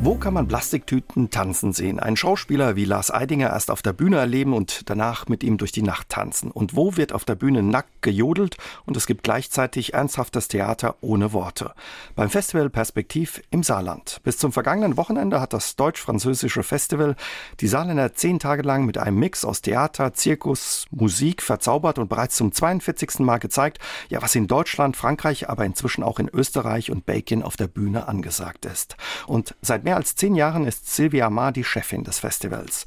Wo kann man Plastiktüten tanzen sehen? Ein Schauspieler wie Lars Eidinger erst auf der Bühne erleben und danach mit ihm durch die Nacht tanzen. Und wo wird auf der Bühne nackt gejodelt und es gibt gleichzeitig ernsthaftes Theater ohne Worte? Beim Festival Perspektiv im Saarland. Bis zum vergangenen Wochenende hat das deutsch-französische Festival die Saarländer zehn Tage lang mit einem Mix aus Theater, Zirkus, Musik verzaubert und bereits zum 42. Mal gezeigt, ja, was in Deutschland, Frankreich, aber inzwischen auch in Österreich und Belgien auf der Bühne angesagt ist. Und seit mehr als zehn Jahren ist Silvia Ma die Chefin des Festivals.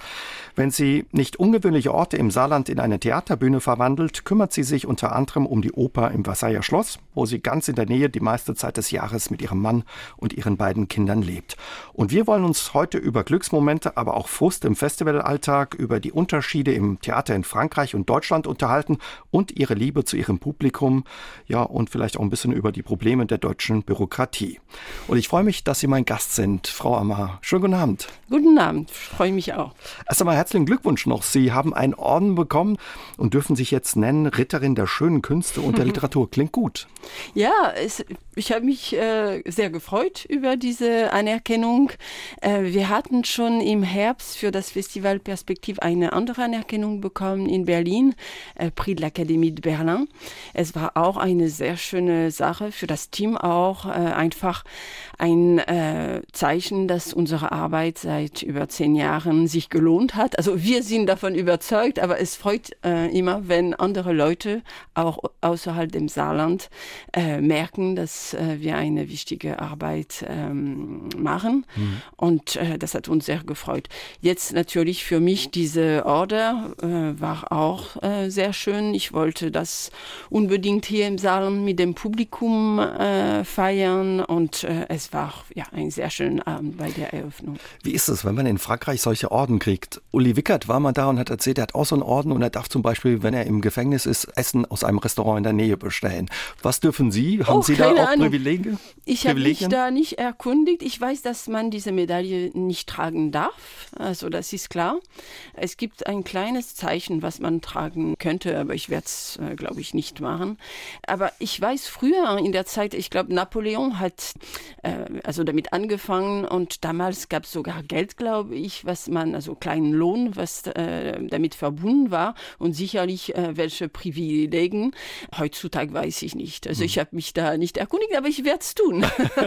Wenn sie nicht ungewöhnliche Orte im Saarland in eine Theaterbühne verwandelt, kümmert sie sich unter anderem um die Oper im Versailler Schloss, wo sie ganz in der Nähe die meiste Zeit des Jahres mit ihrem Mann und ihren beiden Kindern lebt. Und wir wollen uns heute über Glücksmomente, aber auch Frust im Festivalalltag, über die Unterschiede im Theater in Frankreich und Deutschland unterhalten und ihre Liebe zu ihrem Publikum, ja, und vielleicht auch ein bisschen über die Probleme der deutschen Bürokratie. Und ich freue mich, dass Sie mein Gast sind, Frau Frau Amar. Schönen guten Abend. Guten Abend, freue mich auch. Erst einmal herzlichen Glückwunsch noch. Sie haben einen Orden bekommen und dürfen sich jetzt nennen Ritterin der schönen Künste und der Literatur. Klingt gut. Ja, es, ich habe mich äh, sehr gefreut über diese Anerkennung. Äh, wir hatten schon im Herbst für das Festival Perspektiv eine andere Anerkennung bekommen in Berlin, äh, Prix de l'Académie de Berlin. Es war auch eine sehr schöne Sache für das Team auch, äh, einfach ein äh, Zeichen dass unsere Arbeit seit über zehn Jahren sich gelohnt hat. Also wir sind davon überzeugt, aber es freut äh, immer, wenn andere Leute auch außerhalb dem Saarland äh, merken, dass äh, wir eine wichtige Arbeit ähm, machen. Mhm. Und äh, das hat uns sehr gefreut. Jetzt natürlich für mich diese Order äh, war auch äh, sehr schön. Ich wollte das unbedingt hier im Saarland mit dem Publikum feiern und es war ja ein sehr schöner Abend bei der Eröffnung. Wie ist es, wenn man in Frankreich solche Orden kriegt? Uli Wickert war mal da und hat erzählt, er hat auch so einen Orden und er darf zum Beispiel, wenn er im Gefängnis ist, Essen aus einem Restaurant in der Nähe bestellen. Was dürfen Sie? Haben oh, Sie da auch Ahnung. Privilegien? Ich habe mich da nicht erkundigt. Ich weiß, dass man diese Medaille nicht tragen darf. Also das ist klar. Es gibt ein kleines Zeichen, was man tragen könnte, aber ich werde es, äh, glaube ich, nicht machen. Aber ich weiß früher in der Zeit, ich glaube, Napoleon hat äh, also damit angefangen und damals gab es sogar Geld, glaube ich, was man, also kleinen Lohn, was äh, damit verbunden war und sicherlich äh, welche Privilegien. Heutzutage weiß ich nicht. Also hm. ich habe mich da nicht erkundigt, aber ich werde es tun.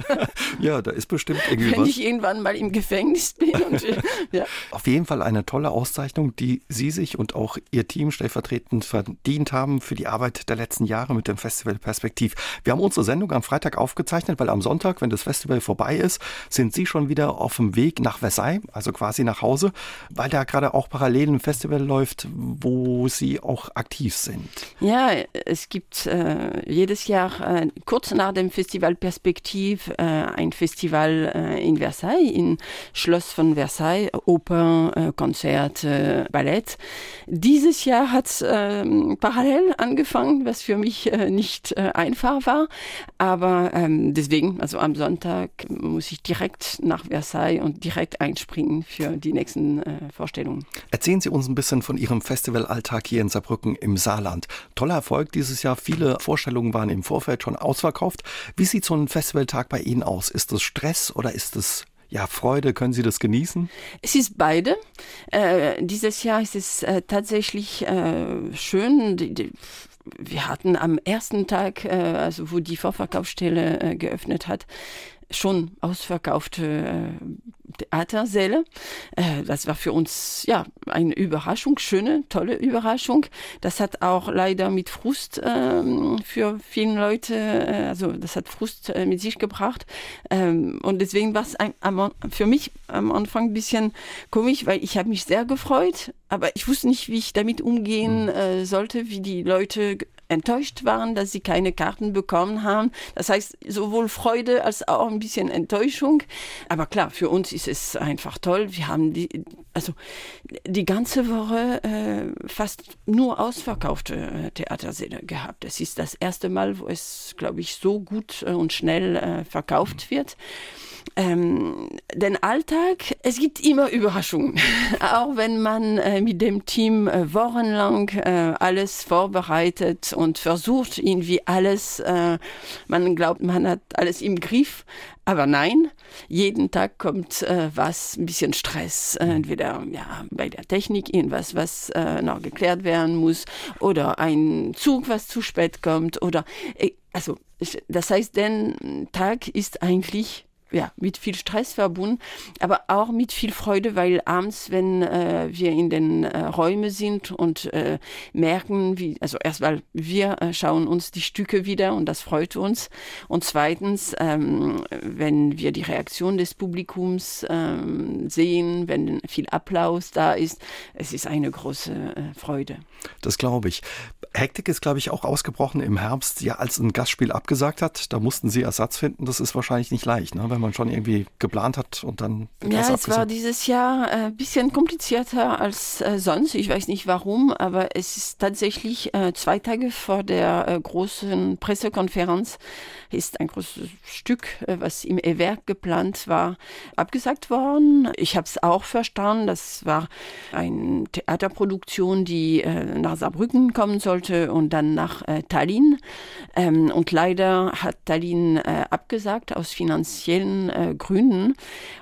ja, da ist bestimmt irgendwie Wenn was. ich irgendwann mal im Gefängnis bin. Und, äh, ja. Auf jeden Fall eine tolle Auszeichnung, die Sie sich und auch Ihr Team stellvertretend verdient haben für die Arbeit der letzten Jahre mit dem Festival Perspektiv. Wir haben unsere Sendung am Freitag aufgezeichnet, weil am Sonntag, wenn das Festival vorbei ist, sind Sie schon wieder auf dem Weg nach Versailles, also quasi nach Hause, weil da gerade auch parallel ein Festival läuft, wo Sie auch aktiv sind. Ja, es gibt äh, jedes Jahr äh, kurz nach dem Festival Perspektiv äh, ein Festival äh, in Versailles, in Schloss von Versailles, Oper, äh, Konzerte, Ballett. Dieses Jahr hat es ähm, parallel angefangen, was für mich äh, nicht einfach war, aber ähm, deswegen, also am Sonntag muss ich direkt nach Versailles und direkt einspringen für die nächsten äh, Vorstellungen. Erzählen Sie uns ein bisschen von Ihrem Festivalalltag hier in Saarbrücken im Saarland. Toller Erfolg dieses Jahr. Viele Vorstellungen waren im Vorfeld schon ausverkauft. Wie sieht so ein Festivaltag bei Ihnen aus? Ist es Stress oder ist es ja, Freude, können Sie das genießen? Es ist beide. Äh, dieses Jahr ist es äh, tatsächlich äh, schön. Die, die, wir hatten am ersten Tag, äh, also wo die Vorverkaufsstelle äh, geöffnet hat, schon ausverkaufte äh, Theatersäle. Äh, das war für uns ja eine Überraschung, schöne, tolle Überraschung. Das hat auch leider mit Frust ähm, für viele Leute, äh, also das hat Frust äh, mit sich gebracht. Ähm, und deswegen war es für mich am Anfang ein bisschen komisch, weil ich habe mich sehr gefreut, aber ich wusste nicht, wie ich damit umgehen hm. äh, sollte, wie die Leute enttäuscht waren, dass sie keine Karten bekommen haben. Das heißt, sowohl Freude als auch ein bisschen Enttäuschung. Aber klar, für uns ist es einfach toll. Wir haben die, also die ganze Woche äh, fast nur ausverkaufte äh, Theatersäle gehabt. Es ist das erste Mal, wo es, glaube ich, so gut äh, und schnell äh, verkauft wird ähm, den Alltag, es gibt immer Überraschungen. auch wenn man äh, mit dem Team äh, wochenlang äh, alles vorbereitet und versucht irgendwie alles, äh, man glaubt, man hat alles im Griff, aber nein, jeden Tag kommt äh, was, ein bisschen Stress, äh, entweder ja, bei der Technik irgendwas, was äh, noch geklärt werden muss oder ein Zug, was zu spät kommt oder äh, also das heißt, der Tag ist eigentlich ja, mit viel Stress verbunden, aber auch mit viel Freude, weil abends, wenn äh, wir in den äh, Räumen sind und äh, merken, wie, also erstmal wir äh, schauen uns die Stücke wieder und das freut uns und zweitens, ähm, wenn wir die Reaktion des Publikums ähm, sehen, wenn viel Applaus da ist, es ist eine große äh, Freude. Das glaube ich. Hektik ist, glaube ich, auch ausgebrochen im Herbst, ja, als ein Gastspiel abgesagt hat. Da mussten Sie Ersatz finden. Das ist wahrscheinlich nicht leicht, ne? wenn man schon irgendwie geplant hat und dann. Ja, es war dieses Jahr ein äh, bisschen komplizierter als äh, sonst. Ich weiß nicht warum, aber es ist tatsächlich äh, zwei Tage vor der großen Pressekonferenz ist ein großes Stück, was im E-Werk geplant war, abgesagt worden. Ich habe es auch verstanden. Das war eine Theaterproduktion, die nach Saarbrücken kommen sollte und dann nach Tallinn. Ähm, und leider hat Tallinn abgesagt aus finanziellen äh, Gründen.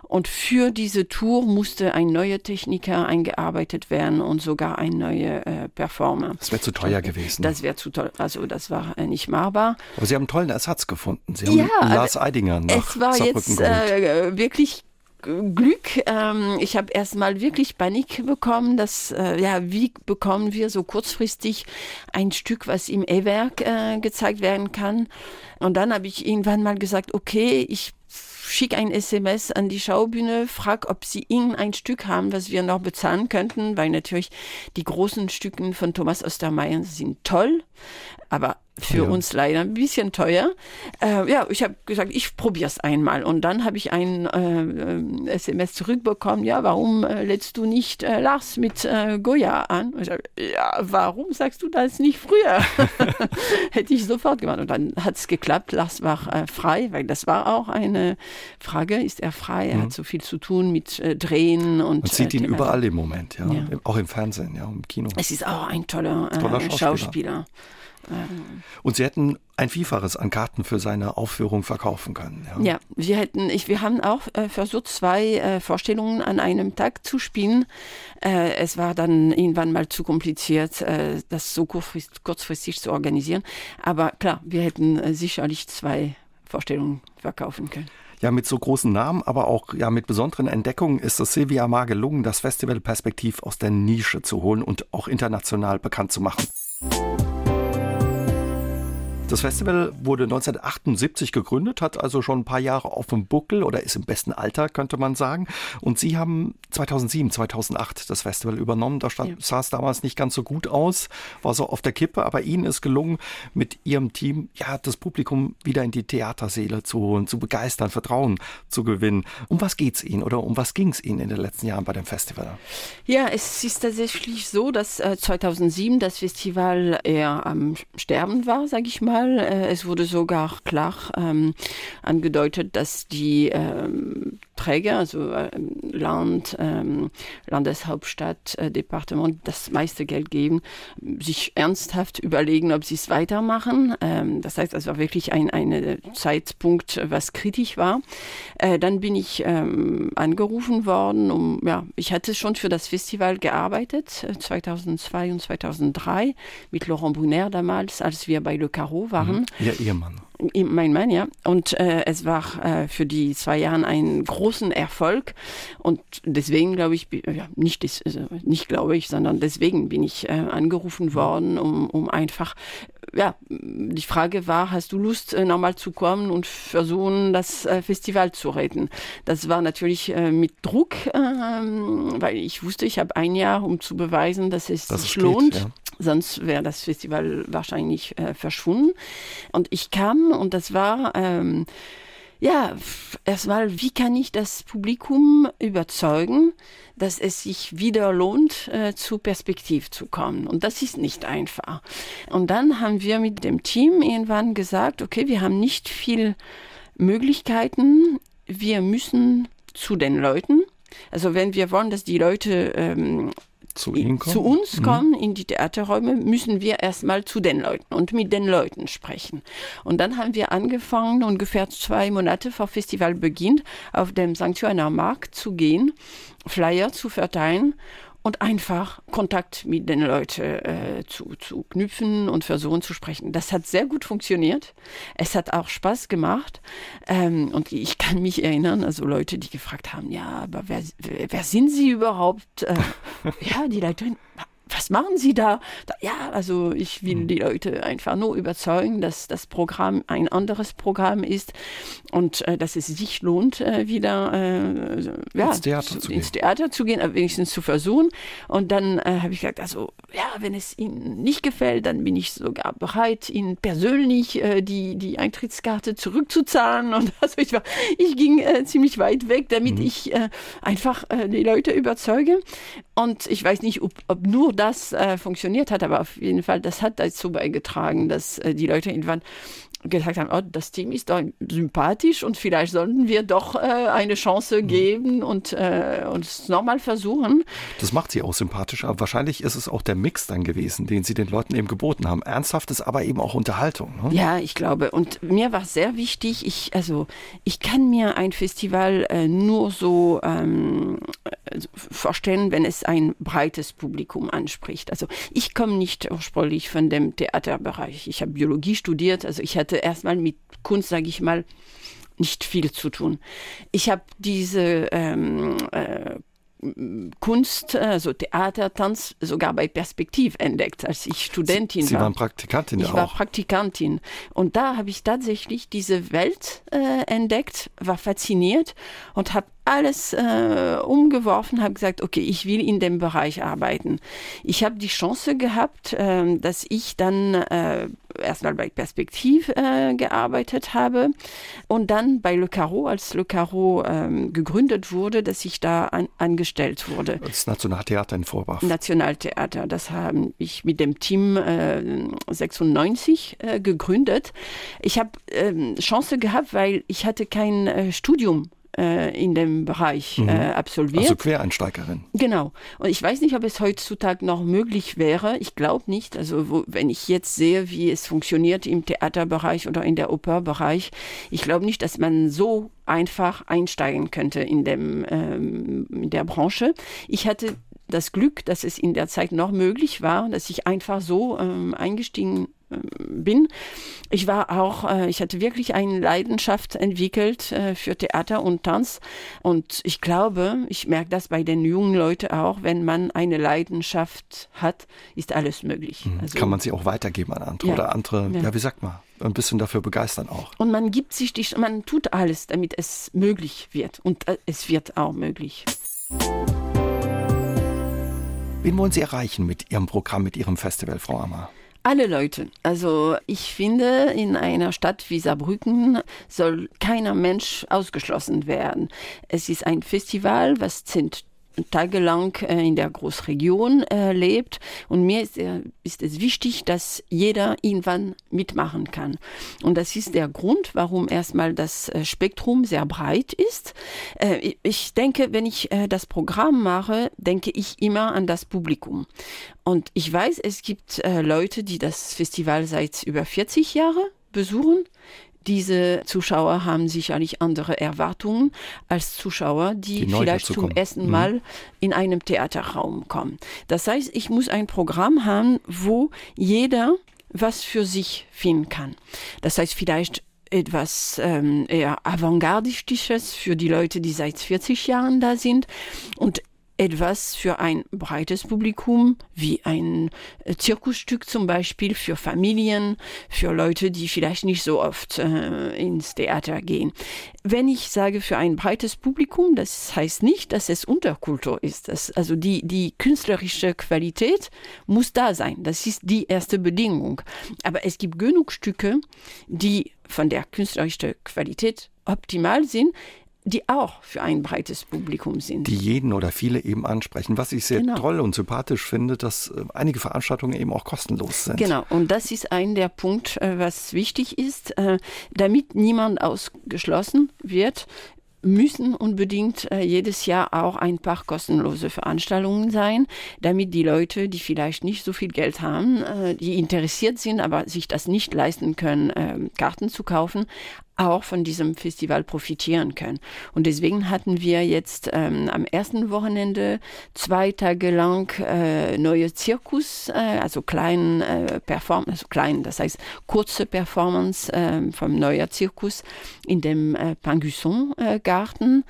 Und für diese Tour musste ein neuer Techniker eingearbeitet werden und sogar ein neuer äh, Performer. Das wäre zu teuer gewesen. Das wäre zu teuer, also das war äh, nicht machbar. Aber Sie haben einen tollen Ersatz gefunden. Sie haben ja, Lars Eidinger nach Es war jetzt äh, wirklich Glück. Ähm, ich habe erstmal wirklich Panik bekommen, dass, äh, ja, wie bekommen wir so kurzfristig ein Stück, was im E-Werk äh, gezeigt werden kann. Und dann habe ich irgendwann mal gesagt, okay, ich schicke ein SMS an die Schaubühne, frag, ob sie irgendein Stück haben, was wir noch bezahlen könnten, weil natürlich die großen Stücken von Thomas Ostermeier sind toll, aber für ja. uns leider ein bisschen teuer. Äh, ja, ich habe gesagt, ich probiere es einmal. Und dann habe ich ein äh, SMS zurückbekommen, ja, warum äh, lädst du nicht äh, Lars mit äh, Goya an? Ich sag, ja, warum sagst du das nicht früher? Hätte ich sofort gemacht. Und dann hat es geklappt, Lars war äh, frei, weil das war auch eine Frage, ist er frei? Er mhm. hat so viel zu tun mit Drehen und... Man sieht ihn überall im Moment, ja. ja. Auch im Fernsehen, ja, im Kino. Es ist auch ein toller, toller Schauspieler. Schauspieler. Und Sie hätten ein Vielfaches an Karten für seine Aufführung verkaufen können. Ja, ja wir hätten, ich, wir haben auch äh, versucht, zwei äh, Vorstellungen an einem Tag zu spielen. Äh, es war dann irgendwann mal zu kompliziert, äh, das so kurzfristig, kurzfristig, zu organisieren. Aber klar, wir hätten äh, sicherlich zwei Vorstellungen verkaufen können. Ja, mit so großen Namen, aber auch ja mit besonderen Entdeckungen ist es Silvia Mar gelungen, das Festival Perspektiv aus der Nische zu holen und auch international bekannt zu machen. Das Festival wurde 1978 gegründet, hat also schon ein paar Jahre auf dem Buckel oder ist im besten Alter, könnte man sagen. Und Sie haben 2007, 2008 das Festival übernommen. Da ja. sah es damals nicht ganz so gut aus, war so auf der Kippe, aber Ihnen ist gelungen, mit Ihrem Team ja das Publikum wieder in die Theaterseele zu holen, zu begeistern, Vertrauen zu gewinnen. Um was geht es Ihnen oder um was ging es Ihnen in den letzten Jahren bei dem Festival? Ja, es ist tatsächlich so, dass äh, 2007 das Festival eher am Sterben war, sage ich mal. Fall. Äh, es wurde sogar klar ähm, angedeutet, dass die ähm, Träger, also äh, Land, ähm, Landeshauptstadt, äh, Departement, das meiste Geld geben, sich ernsthaft überlegen, ob sie es weitermachen. Ähm, das heißt also wirklich ein ein Zeitpunkt, was kritisch war. Äh, dann bin ich ähm, angerufen worden, um ja, ich hatte schon für das Festival gearbeitet 2002 äh, und 2003 mit Laurent Brunner damals, als wir bei Le Caro waren. Mhm. Ihr Ehemann mein Mann, ja. Und äh, es war äh, für die zwei Jahre ein großen Erfolg. Und deswegen glaube ich, ja, nicht, also nicht glaube ich, sondern deswegen bin ich äh, angerufen worden, um, um einfach, ja, die Frage war, hast du Lust, äh, nochmal zu kommen und versuchen, das äh, Festival zu retten? Das war natürlich äh, mit Druck, äh, weil ich wusste, ich habe ein Jahr, um zu beweisen, dass es das sich lohnt. Geht, ja. Sonst wäre das Festival wahrscheinlich äh, verschwunden. Und ich kam und das war, ähm, ja, erstmal, wie kann ich das Publikum überzeugen, dass es sich wieder lohnt, äh, zu Perspektiv zu kommen. Und das ist nicht einfach. Und dann haben wir mit dem Team irgendwann gesagt, okay, wir haben nicht viel Möglichkeiten. Wir müssen zu den Leuten. Also wenn wir wollen, dass die Leute ähm, zu, Ihnen kommen? zu uns mhm. kommen in die Theaterräume, müssen wir erstmal zu den Leuten und mit den Leuten sprechen. Und dann haben wir angefangen, ungefähr zwei Monate vor Festivalbeginn auf dem St. Johanner Markt zu gehen, Flyer zu verteilen und einfach Kontakt mit den Leuten äh, zu, zu knüpfen und versuchen zu sprechen. Das hat sehr gut funktioniert. Es hat auch Spaß gemacht. Ähm, und ich kann mich erinnern, also Leute, die gefragt haben, ja, aber wer, wer sind Sie überhaupt? Äh, ja, die Leiterin, was machen Sie da? Ja, also ich will hm. die Leute einfach nur überzeugen, dass das Programm ein anderes Programm ist und äh, dass es sich lohnt, äh, wieder äh, ja, ins, Theater zu, ins Theater zu gehen, wenigstens zu versuchen. Und dann äh, habe ich gesagt, also ja, wenn es Ihnen nicht gefällt, dann bin ich sogar bereit, Ihnen persönlich äh, die, die Eintrittskarte zurückzuzahlen. Und also ich war, ich ging äh, ziemlich weit weg, damit mhm. ich einfach die Leute überzeuge. Und ich weiß nicht, ob, ob nur das äh, funktioniert hat, aber auf jeden Fall, das hat dazu beigetragen, dass äh, die Leute irgendwann gesagt haben, oh, das Team ist doch sympathisch und vielleicht sollten wir doch äh, eine Chance mhm. geben und äh, uns nochmal versuchen. Das macht sie auch sympathisch, aber wahrscheinlich ist es auch der Mix dann gewesen, den sie den Leuten eben geboten haben. Ernsthaftes, aber eben auch Unterhaltung. Ne? Ja, ich glaube. Und mir war sehr wichtig, ich, also ich kann mir ein Festival äh, nur so ähm, vorstellen, wenn es ein breites Publikum anspricht. Also ich komme nicht ursprünglich von dem Theaterbereich. Ich habe Biologie studiert, also ich hatte hatte erstmal mit Kunst, sage ich mal, nicht viel zu tun. Ich habe diese ähm, äh, Kunst, also Theater, Tanz sogar bei Perspektiv entdeckt, als ich Studentin Sie, Sie war. Sie waren Praktikantin Ich auch. war Praktikantin. Und da habe ich tatsächlich diese Welt äh, entdeckt, war fasziniert und habe alles äh, umgeworfen, habe gesagt, okay, ich will in dem Bereich arbeiten. Ich habe die Chance gehabt, äh, dass ich dann äh, erstmal bei Perspektiv äh, gearbeitet habe und dann bei Le Caro, als Le Caro ähm, gegründet wurde, dass ich da an, angestellt wurde. Das Nationaltheater in Vorbach. Nationaltheater, das habe ich mit dem Team äh, 96 äh, gegründet. Ich habe ähm, Chance gehabt, weil ich hatte kein äh, Studium äh, in dem Bereich mhm. äh, absolviert. Also Quereinsteigerin. Genau. Und ich weiß nicht, ob es heutzutage noch möglich wäre. Ich glaube nicht. Also wo, wenn ich jetzt sehe, wie es funktioniert im Theaterbereich oder in der Operbereich, ich glaube nicht, dass man so einfach einsteigen könnte in, dem, ähm, in der Branche. Ich hatte das Glück, dass es in der Zeit noch möglich war, dass ich einfach so ähm, eingestiegen bin. Ich war auch, äh, ich hatte wirklich eine Leidenschaft entwickelt äh, für Theater und Tanz. Und ich glaube, ich merke das bei den jungen Leuten auch, wenn man eine Leidenschaft hat, ist alles möglich. Mhm. Also, Kann man sie auch weitergeben an andere ja, oder andere, ja. ja, wie sagt man, ein bisschen dafür begeistern auch. Und man gibt sich die, man tut alles, damit es möglich wird. Und äh, es wird auch möglich. Wen wollen Sie erreichen mit Ihrem Programm, mit Ihrem Festival, Frau Ammer? Alle Leute. Also ich finde, in einer Stadt wie Saarbrücken soll keiner Mensch ausgeschlossen werden. Es ist ein Festival, was sind tagelang äh, in der Großregion äh, lebt. Und mir ist, äh, ist, es wichtig, dass jeder irgendwann mitmachen kann. Und das ist der Grund, warum erstmal das Spektrum sehr breit ist. Ich denke, wenn ich das Programm mache, denke ich immer an das Publikum. Und ich weiß, es gibt Leute, die das Festival seit über 40 Jahren besuchen. Diese Zuschauer haben sicherlich andere Erwartungen als Zuschauer, die, die vielleicht zum ersten mhm. Mal in einem Theaterraum kommen. Das heißt, ich muss ein Programm haben, wo jeder was für sich finden kann. Das heißt vielleicht etwas ähm, eher avantgardistisches für die Leute, die seit 40 Jahren da sind und etwas für ein breites Publikum, wie ein äh, Zirkusstück zum Beispiel für Familien, für Leute, die vielleicht nicht so oft äh, ins Theater gehen. Wenn ich sage für ein breites Publikum, das heißt nicht, dass es Unterkultur ist. Das, also die, die künstlerische Qualität muss da sein. Das ist die erste Bedingung. Aber es gibt genug Stücke, die von der künstlerischen Qualität optimal sind, die auch für ein breites Publikum sind. Die jeden oder viele eben ansprechen. Was ich sehr genau. toll und sympathisch finde, dass äh, einige Veranstaltungen eben auch kostenlos sind. Genau, und das ist ein der Punkt, äh, was wichtig ist, äh, damit niemand ausgeschlossen wird müssen unbedingt jedes Jahr auch ein paar kostenlose Veranstaltungen sein, damit die Leute, die vielleicht nicht so viel Geld haben, die interessiert sind, aber sich das nicht leisten können, äh, Karten zu kaufen, auch von diesem Festival profitieren können. Und deswegen hatten wir jetzt ähm, am ersten Wochenende zwei Tage lang äh, neue Zirkus, äh, also kleinen äh, Performance, also klein, das heißt kurze Performance äh, vom neuen Zirkus in dem äh, Pangusson äh.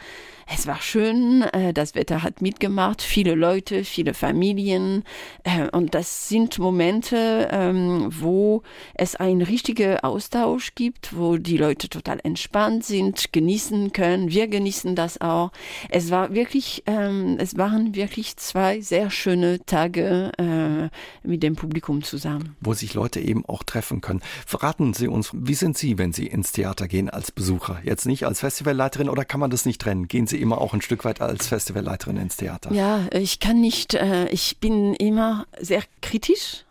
Es war schön, äh, das Wetter hat mitgemacht, viele Leute, viele Familien. Äh, und das sind Momente, ähm, wo es einen richtigen Austausch gibt, wo die Leute total entspannt sind, genießen können. Wir genießen das auch. Es war wirklich, ähm, es waren wirklich zwei sehr schöne Tage äh, mit dem Publikum zusammen. Wo sich Leute eben auch treffen können. Verraten Sie uns, wie sind Sie, wenn Sie ins Theater gehen als Besucher? Jetzt nicht als Festivalleiterin oder kann man das nicht trennen? Gehen Sie immer auch ein Stück weit als Festivalleiterin ins Theater. Ja, ich kann nicht, äh, ich bin immer sehr kritisch.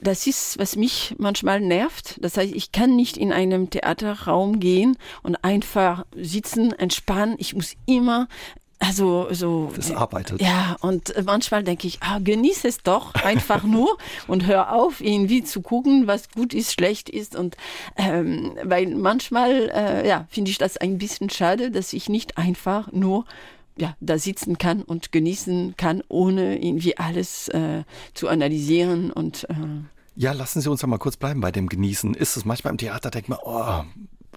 Das ist, was mich manchmal nervt. Das heißt, ich kann nicht in einem Theaterraum gehen und einfach sitzen, entspannen. Ich muss immer also so. Das arbeitet. Ja, und manchmal denke ich, ah, genieße es doch einfach nur und hör auf, irgendwie zu gucken, was gut ist, schlecht ist. Und ähm, weil manchmal, äh, ja, finde ich das ein bisschen schade, dass ich nicht einfach nur ja, da sitzen kann und genießen kann, ohne irgendwie alles äh, zu analysieren und äh ja, lassen Sie uns doch mal kurz bleiben bei dem Genießen. Ist es manchmal im Theater, denkt man, oh,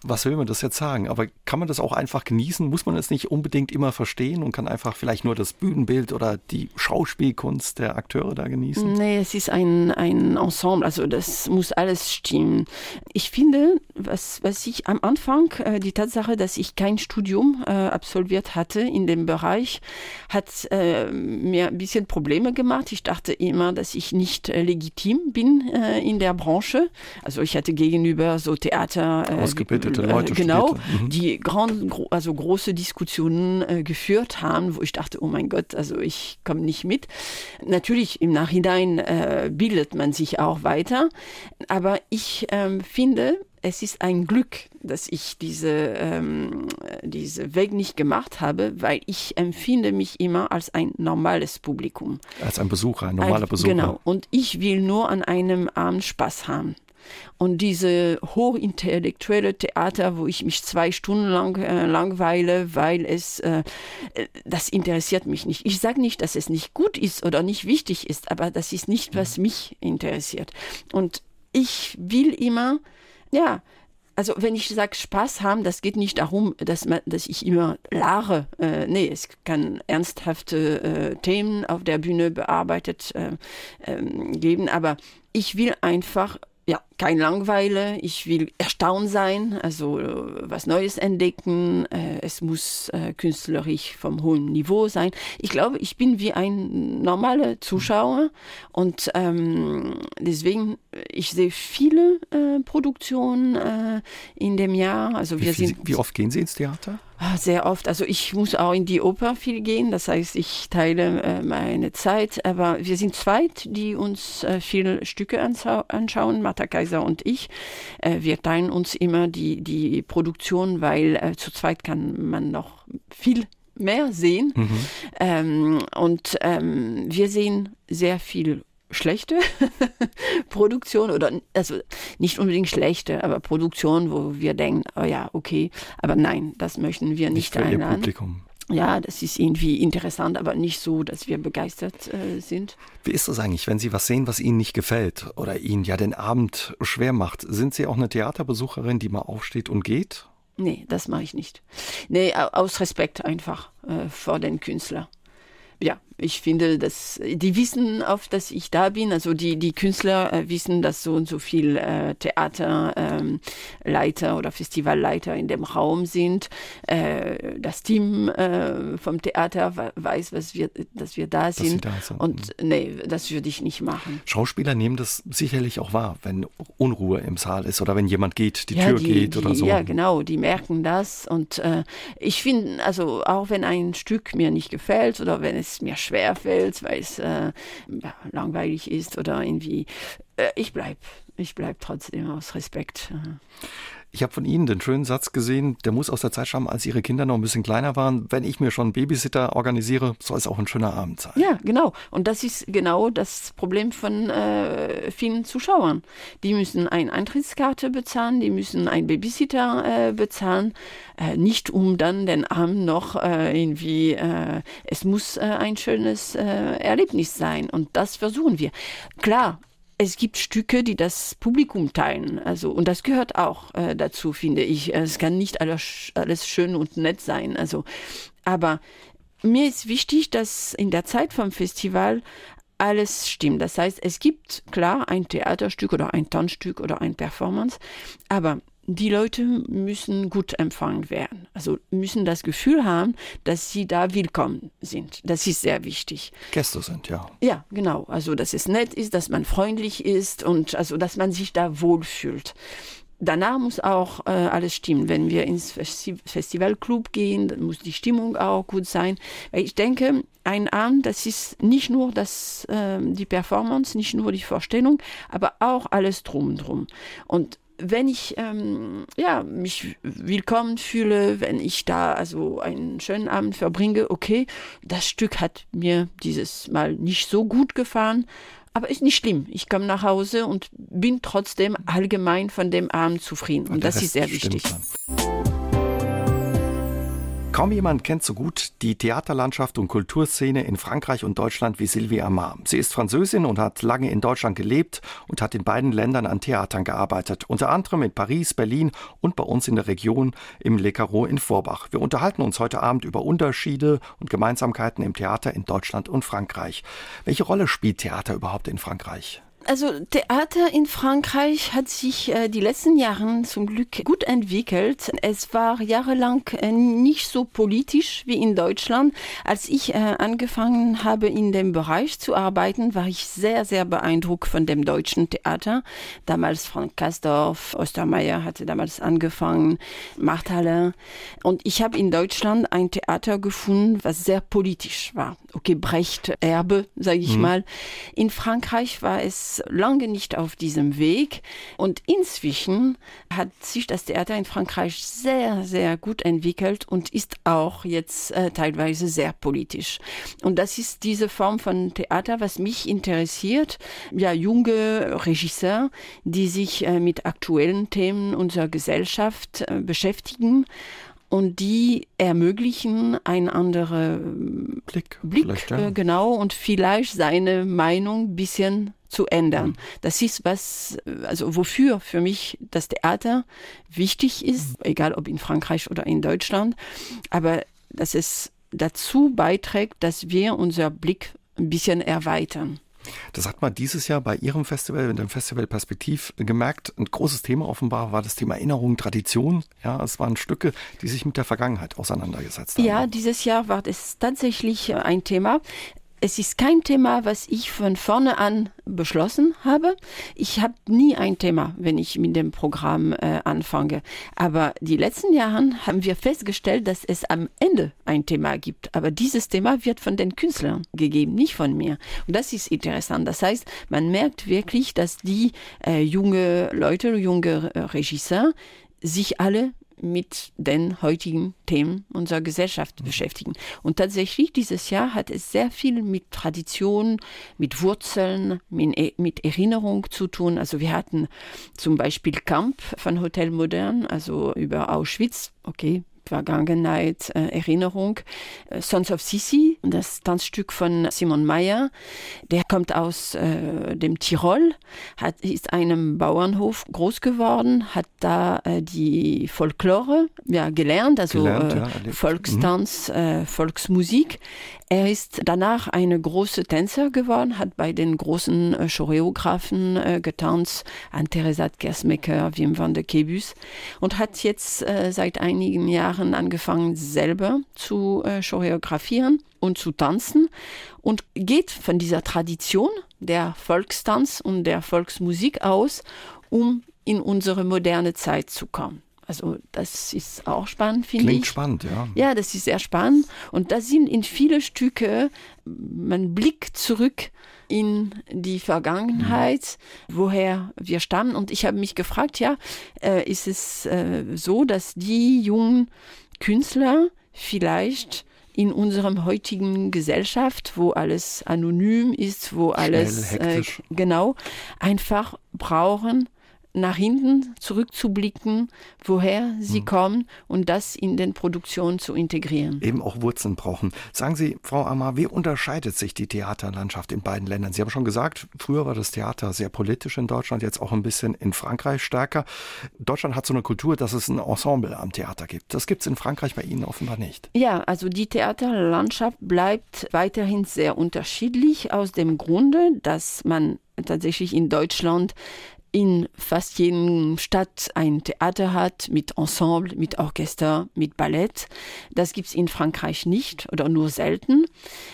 was will man das jetzt sagen? Aber kann man das auch einfach genießen? Muss man es nicht unbedingt immer verstehen und kann einfach vielleicht nur das Bühnenbild oder die Schauspielkunst der Akteure da genießen? Nee, es ist ein, ein Ensemble, also das muss alles stimmen. Ich finde, was, was ich am Anfang, äh, die Tatsache, dass ich kein Studium äh, absolviert hatte in dem Bereich, hat äh, mir ein bisschen Probleme gemacht. Ich dachte immer, dass ich nicht äh, legitim bin äh, in der Branche. Also ich hatte gegenüber so Theater. Äh, Ausgebildet gebildete Leute genau, mhm. die grand, also große Diskussionen äh, geführt haben, wo ich dachte, oh mein Gott, also ich komme nicht mit. Natürlich im Nachhinein äh, bildet man sich auch weiter, aber ich ähm, finde, es ist ein Glück, dass ich diese, ähm, diese Weg nicht gemacht habe, weil ich empfinde mich immer als ein normales Publikum. Als ein Besucher, ein normaler Besucher. Genau. Und ich will nur an einem Abend Spaß haben. Und diese hochintellektuelle Theater, wo ich mich zwei Stunden lang äh, langweile, weil es, äh, äh das interessiert mich nicht. Ich sage nicht, dass es nicht gut ist oder nicht wichtig ist, aber das ist nicht, was mhm. mich interessiert. Und ich will immer, ja, also wenn ich sage Spaß haben, das geht nicht darum, dass, man, dass ich immer lache. Äh, nee, es kann ernsthafte äh, Themen auf der Bühne bearbeitet äh, ähm, geben, aber ich will einfach ja, kein Langweile. Ich will erstaunt sein, also äh, was Neues entdecken. Äh, es muss äh, künstlerisch vom hohen Niveau sein. Ich glaube, ich bin wie ein normaler Zuschauer und ähm, deswegen, ich sehe viele äh, Produktionen äh, in dem Jahr. Also wie, wir viel, sind, wie oft gehen Sie ins Theater? Ah, sehr oft. Also ich muss auch in die Oper viel gehen. Das heißt, ich teile äh, meine Zeit. Aber wir sind zweit, die uns äh, viele Stücke anschauen, Martha Kaiser und ich. Äh, wir teilen uns immer die, die Produktion, weil zu zweit kann man noch viel mehr sehen. Mhm. Ähm, und ähm, wir sehen sehr viel schlechte Produktion oder also nicht unbedingt schlechte, aber Produktion, wo wir denken, oh ja, okay, aber nein, das möchten wir nicht, nicht einladen. Publikum. Ja, das ist irgendwie interessant, aber nicht so, dass wir begeistert äh, sind. Wie ist das eigentlich, wenn Sie was sehen, was Ihnen nicht gefällt oder Ihnen ja den Abend schwer macht? Sind Sie auch eine Theaterbesucherin, die mal aufsteht und geht? Nee, das mache ich nicht. Nee, aus Respekt einfach äh, vor den Künstlern ja, ich finde, dass die wissen oft, dass ich da bin. Also die, die Künstler äh, wissen, dass so und so viel äh, Theaterleiter ähm, oder Festivalleiter in dem Raum sind. Äh, das Team äh, vom Theater weiß, was wir, dass wir da sind. Da sind. Und mhm. nee, das würde ich nicht machen. Schauspieler nehmen das sicherlich auch wahr, wenn Unruhe im Saal ist oder wenn jemand geht, die ja, Tür die, geht die, oder so. Ja, genau, die merken das. Und äh, ich finde, also auch wenn ein Stück mir nicht gefällt oder wenn es mir schwer fällt, weil es äh, langweilig ist oder irgendwie, äh, ich bleibe ich bleib trotzdem aus Respekt. Ich habe von Ihnen den schönen Satz gesehen, der muss aus der Zeit stammen, als Ihre Kinder noch ein bisschen kleiner waren. Wenn ich mir schon Babysitter organisiere, soll es auch ein schöner Abend sein. Ja, genau. Und das ist genau das Problem von äh, vielen Zuschauern. Die müssen eine Eintrittskarte bezahlen, die müssen einen Babysitter äh, bezahlen, äh, nicht um dann den Abend noch äh, irgendwie, äh, es muss äh, ein schönes Erlebnis sein. Und das versuchen wir. Klar, es gibt Stücke, die das Publikum teilen. Also, und das gehört auch äh, dazu, finde ich. Es kann nicht alles, alles schön und nett sein. Also, aber mir ist wichtig, dass in der Zeit vom Festival alles stimmt. Das heißt, es gibt klar ein Theaterstück oder ein Tanzstück oder ein Performance, aber die Leute müssen gut empfangen werden. Also müssen das Gefühl haben, dass sie da willkommen sind. Das ist sehr wichtig. Gäste sind, ja. Ja, genau. Also, dass es nett ist, dass man freundlich ist und also, dass man sich da wohlfühlt. Danach muss auch äh, alles stimmen. Wenn wir ins Festivalclub gehen, dann muss die Stimmung auch gut sein. Weil ich denke, ein Abend, das ist nicht nur das, äh, die Performance, nicht nur die Vorstellung, aber auch alles drum drum. Und wenn ich ähm, ja, mich willkommen fühle, wenn ich da also einen schönen Abend verbringe, okay, das Stück hat mir dieses Mal nicht so gut gefallen, aber ist nicht schlimm. Ich komme nach Hause und bin trotzdem allgemein von dem Abend zufrieden. Und, und das ist sehr wichtig. Dann. Kaum jemand kennt so gut die Theaterlandschaft und Kulturszene in Frankreich und Deutschland wie Sylvie Amar. Sie ist Französin und hat lange in Deutschland gelebt und hat in beiden Ländern an Theatern gearbeitet, unter anderem in Paris, Berlin und bei uns in der Region im Le Carreau in Vorbach. Wir unterhalten uns heute Abend über Unterschiede und Gemeinsamkeiten im Theater in Deutschland und Frankreich. Welche Rolle spielt Theater überhaupt in Frankreich? Also Theater in Frankreich hat sich äh, die letzten Jahre zum Glück gut entwickelt. Es war jahrelang äh, nicht so politisch wie in Deutschland. Als ich äh, angefangen habe, in dem Bereich zu arbeiten, war ich sehr, sehr beeindruckt von dem deutschen Theater. Damals Frank Kastorf, Ostermeier hatte damals angefangen, Marthaler. Und ich habe in Deutschland ein Theater gefunden, was sehr politisch war. Okay, Brecht, Erbe, sage ich mhm. mal. In Frankreich war es lange nicht auf diesem Weg. Und inzwischen hat sich das Theater in Frankreich sehr, sehr gut entwickelt und ist auch jetzt äh, teilweise sehr politisch. Und das ist diese Form von Theater, was mich interessiert. Ja, junge Regisseur, die sich äh, mit aktuellen Themen unserer Gesellschaft äh, beschäftigen und die ermöglichen einen anderen Blick, Blick ja. äh, genau und vielleicht seine Meinung ein bisschen zu ändern. Das ist was, also wofür für mich das Theater wichtig ist, mhm. egal ob in Frankreich oder in Deutschland, aber dass es dazu beiträgt, dass wir unser Blick ein bisschen erweitern. Das hat man dieses Jahr bei Ihrem Festival, mit dem Festival Perspektiv, gemerkt. Ein großes Thema offenbar war das Thema Erinnerung, Tradition. Ja, es waren Stücke, die sich mit der Vergangenheit auseinandergesetzt haben. Ja, dieses Jahr war das tatsächlich ein Thema es ist kein Thema, was ich von vorne an beschlossen habe. Ich habe nie ein Thema, wenn ich mit dem Programm äh, anfange. Aber die letzten Jahre haben wir festgestellt, dass es am Ende ein Thema gibt. Aber dieses Thema wird von den Künstlern gegeben, nicht von mir. Und das ist interessant. Das heißt, man merkt wirklich, dass die äh, junge Leute, junge äh, Regisseure sich alle mit den heutigen Themen unserer Gesellschaft mhm. beschäftigen. Und tatsächlich dieses Jahr hat es sehr viel mit Tradition, mit Wurzeln, mit, e, mit Erinnerung zu tun. Also wir hatten zum Beispiel Camp von Hotel Modern, also über Auschwitz. Okay, Vergangenheit, äh, Erinnerung. Äh, Sons of Sissi, das Tanzstück von Simon Meyer, der kommt aus äh, dem Tirol, hat, ist einem Bauernhof groß geworden, hat da äh, die Folklore ja, gelernt, also gelernt, äh, ja, Volkstanz, mhm. Volksmusik. Er ist danach eine große Tänzer geworden, hat bei den großen äh, Choreografen äh, getanzt, an Teresat Gersmecker, Wim van der Kebus und hat jetzt äh, seit einigen Jahren angefangen, selber zu äh, choreografieren und zu tanzen und geht von dieser Tradition der Volkstanz und der Volksmusik aus, um in unsere moderne Zeit zu kommen. Also das ist auch spannend, finde ich. Klingt spannend, ja. Ja, das ist sehr spannend. Und da sind in viele Stücke, man blickt zurück in die Vergangenheit, woher wir stammen. Und ich habe mich gefragt, ja, äh, ist es äh, so, dass die jungen Künstler vielleicht in unserem heutigen Gesellschaft, wo alles anonym ist, wo alles äh, genau einfach brauchen nach hinten zurückzublicken, woher sie hm. kommen und das in den Produktionen zu integrieren. Eben auch Wurzeln brauchen. Sagen Sie, Frau Amar, wie unterscheidet sich die Theaterlandschaft in beiden Ländern? Sie haben schon gesagt, früher war das Theater sehr politisch in Deutschland, jetzt auch ein bisschen in Frankreich stärker. Deutschland hat so eine Kultur, dass es ein Ensemble am Theater gibt. Das gibt es in Frankreich bei Ihnen offenbar nicht. Ja, also die Theaterlandschaft bleibt weiterhin sehr unterschiedlich aus dem Grunde, dass man tatsächlich in Deutschland in fast jedem Stadt ein Theater hat mit Ensemble, mit Orchester, mit Ballett. Das gibt es in Frankreich nicht oder nur selten.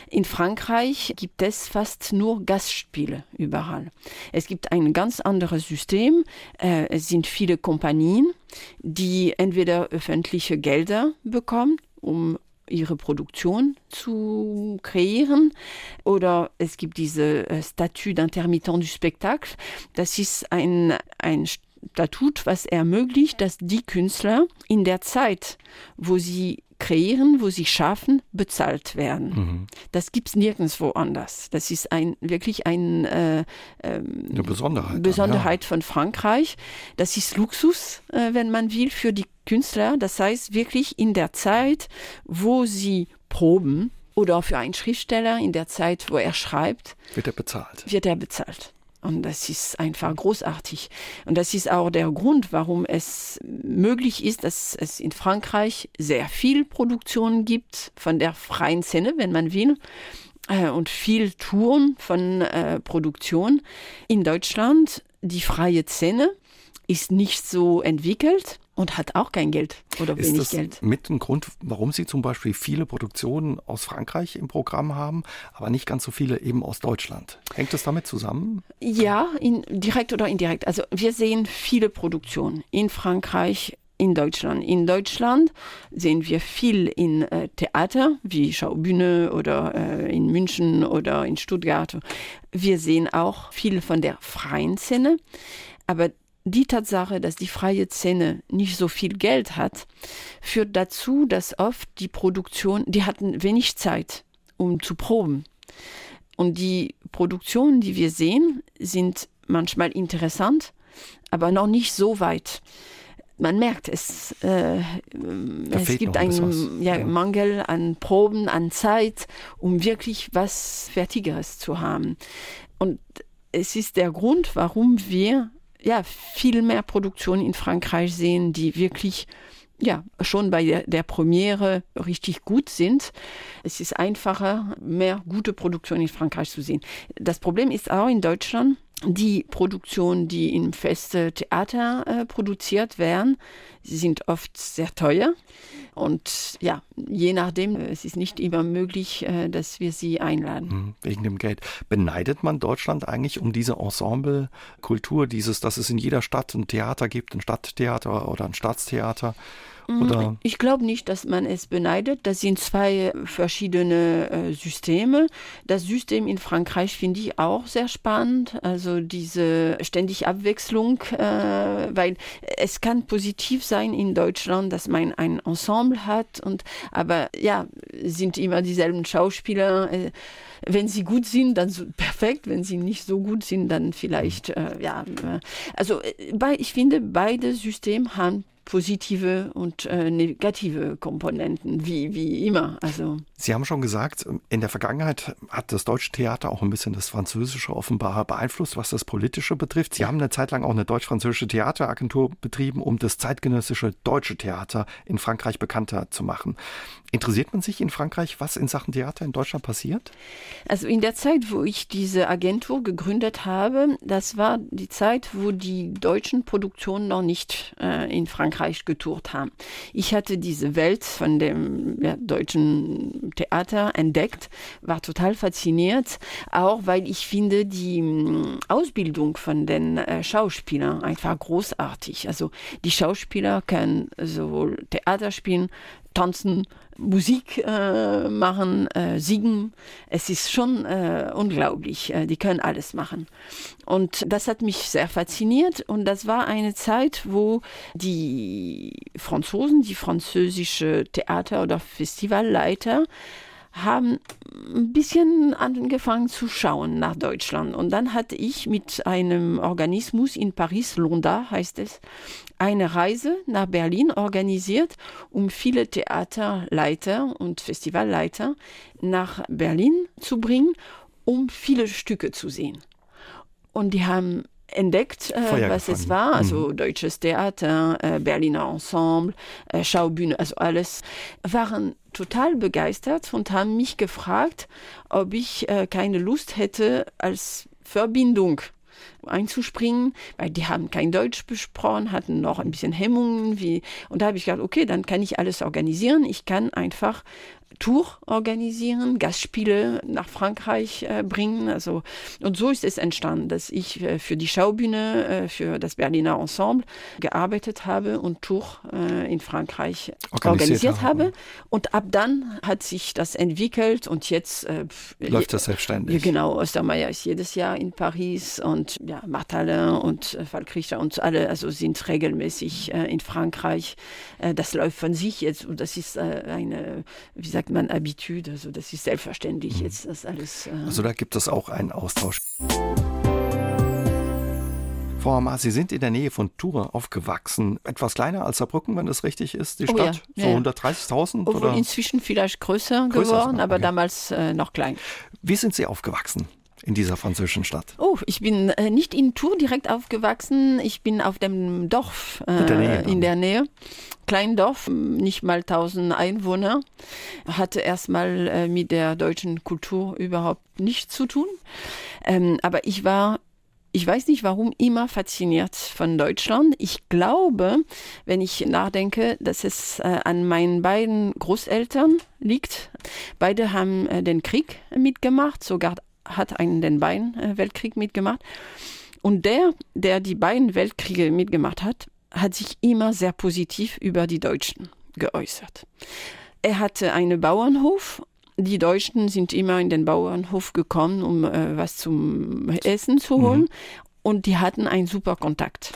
In Frankreich gibt es fast nur Gastspiele überall. Es gibt ein ganz anderes System. Äh, es sind viele Kompanien, die entweder öffentliche Gelder bekommen, um ihre Produktion zu kreieren. Oder es gibt diese äh, Statut d'intermittent du Spectacle. Das ist ein, ein Statut, was ermöglicht, dass die Künstler in der Zeit, wo sie kreieren, wo sie schaffen, bezahlt werden. Mhm. Das gibt es nirgendwo anders. Das ist ein, wirklich ein, äh, ähm, eine Besonderheit, Besonderheit ja. von Frankreich. Das ist Luxus, äh, wenn man will, für die Künstler. Das heißt wirklich in der Zeit, wo sie proben, oder für einen Schriftsteller in der Zeit, wo er schreibt, wird er bezahlt. Wird er bezahlt. Und das ist einfach großartig. Und das ist auch der Grund, warum es möglich ist, dass es in Frankreich sehr viel Produktion gibt von der freien Szene, wenn man will, äh, und viel Touren von äh, Produktion. In Deutschland die freie Szene ist nicht so entwickelt und hat auch kein Geld oder ist wenig das Geld. Mit ein Grund, warum Sie zum Beispiel viele Produktionen aus Frankreich im Programm haben, aber nicht ganz so viele eben aus Deutschland. Hängt das damit zusammen? Ja, in, direkt oder indirekt. Also wir sehen viele Produktionen in Frankreich, in Deutschland. In Deutschland sehen wir viel in äh, Theater wie Schaubühne oder äh, in München oder in Stuttgart. Wir sehen auch viel von der freien Szene. Aber die Tatsache, dass die freie Szene nicht so viel Geld hat, führt dazu, dass oft die Produktion, die hatten wenig Zeit, um zu proben. Und die Produktionen, die wir sehen, sind manchmal interessant, aber noch nicht so weit. Man merkt, es, äh, es gibt einen ja, ja. Mangel an Proben, an Zeit, um wirklich was Fertigeres zu haben. Und es ist der Grund, warum wir ja, viel mehr Produktionen in Frankreich sehen, die wirklich ja, schon bei der, der, Premiere richtig gut sind. Es ist einfacher, mehr gute Produktionen in Frankreich zu sehen. Das Problem ist auch in Deutschland, die Produktionen, die im feste Theater äh, produziert werden, sind oft sehr teuer. Und ja, je nachdem, es ist nicht immer möglich, äh, dass wir sie einladen. Hm, wegen dem Geld. Beneidet man Deutschland eigentlich um diese Ensemble-Kultur, dieses, dass es in jeder Stadt ein Theater gibt, ein Stadttheater oder ein Staatstheater? Mhm. Oder? Ich glaube nicht, dass man es beneidet. Das sind zwei verschiedene äh, Systeme. Das System in Frankreich finde ich auch sehr spannend. Also diese ständige Abwechslung, äh, weil es kann positiv sein in Deutschland, dass man ein Ensemble hat und aber ja, sind immer dieselben Schauspieler. Äh, wenn sie gut sind, dann so perfekt. Wenn sie nicht so gut sind, dann vielleicht, äh, ja. Äh, also äh, bei, ich finde, beide Systeme haben positive und äh, negative Komponenten, wie, wie immer. Also. Sie haben schon gesagt, in der Vergangenheit hat das deutsche Theater auch ein bisschen das Französische offenbar beeinflusst, was das Politische betrifft. Sie haben eine Zeit lang auch eine deutsch-französische Theateragentur betrieben, um das zeitgenössische deutsche Theater in Frankreich bekannter zu machen. Interessiert man sich in Frankreich, was in Sachen Theater in Deutschland passiert? Also in der Zeit, wo ich diese Agentur gegründet habe, das war die Zeit, wo die deutschen Produktionen noch nicht äh, in Frankreich getourt haben. Ich hatte diese Welt von dem ja, deutschen Theater entdeckt, war total fasziniert, auch weil ich finde die mm, Ausbildung von den äh, Schauspielern einfach großartig. Also die Schauspieler können sowohl Theater spielen, tanzen, Musik äh, machen, äh, singen. Es ist schon äh, unglaublich. Äh, die können alles machen. Und das hat mich sehr fasziniert. Und das war eine Zeit, wo die Franzosen, die französische Theater- oder Festivalleiter, haben ein bisschen angefangen zu schauen nach Deutschland. Und dann hatte ich mit einem Organismus in Paris, Londa heißt es, eine Reise nach Berlin organisiert, um viele Theaterleiter und Festivalleiter nach Berlin zu bringen, um viele Stücke zu sehen. Und die haben entdeckt, äh, was es war, also mhm. deutsches Theater, äh, Berliner Ensemble, äh, Schaubühne, also alles, waren total begeistert und haben mich gefragt, ob ich äh, keine Lust hätte, als Verbindung einzuspringen, weil die haben kein Deutsch besprochen, hatten noch ein bisschen Hemmungen. Wie, und da habe ich gedacht, okay, dann kann ich alles organisieren. Ich kann einfach Tour organisieren, Gastspiele nach Frankreich äh, bringen. Also, und so ist es entstanden, dass ich äh, für die Schaubühne, äh, für das Berliner Ensemble gearbeitet habe und Tour äh, in Frankreich organisiert, organisiert habe. Und ab dann hat sich das entwickelt und jetzt äh, läuft das selbstständig. Genau, Ostermeier ist jedes Jahr in Paris und ja, Martalin und äh, Falkrichter und alle also sind regelmäßig in Frankreich. das läuft von sich jetzt und das ist eine, wie sagt man, Habitude. Also das ist selbstverständlich mhm. jetzt das alles. Äh also da gibt es auch einen Austausch. Frau Hamar, Sie sind in der Nähe von Tours aufgewachsen. Etwas kleiner als Saarbrücken, wenn das richtig ist, die Stadt? Oh ja, ja, so 130.000? Obwohl inzwischen vielleicht größer, größer geworden, aber damals äh, noch klein. Wie sind Sie aufgewachsen? In dieser französischen Stadt? Oh, ich bin äh, nicht in Tours direkt aufgewachsen. Ich bin auf dem Dorf äh, in, der Nähe, in der Nähe. Kleindorf, nicht mal 1000 Einwohner, hatte erstmal äh, mit der deutschen Kultur überhaupt nichts zu tun. Ähm, aber ich war ich weiß nicht warum, immer fasziniert von Deutschland. Ich glaube, wenn ich nachdenke, dass es äh, an meinen beiden Großeltern liegt. Beide haben äh, den Krieg mitgemacht, sogar hat einen den beiden äh, Weltkrieg mitgemacht. Und der, der die beiden Weltkriege mitgemacht hat, hat sich immer sehr positiv über die Deutschen geäußert. Er hatte einen Bauernhof. Die Deutschen sind immer in den Bauernhof gekommen, um äh, was zum Essen zu holen. Mhm. Und die hatten einen super Kontakt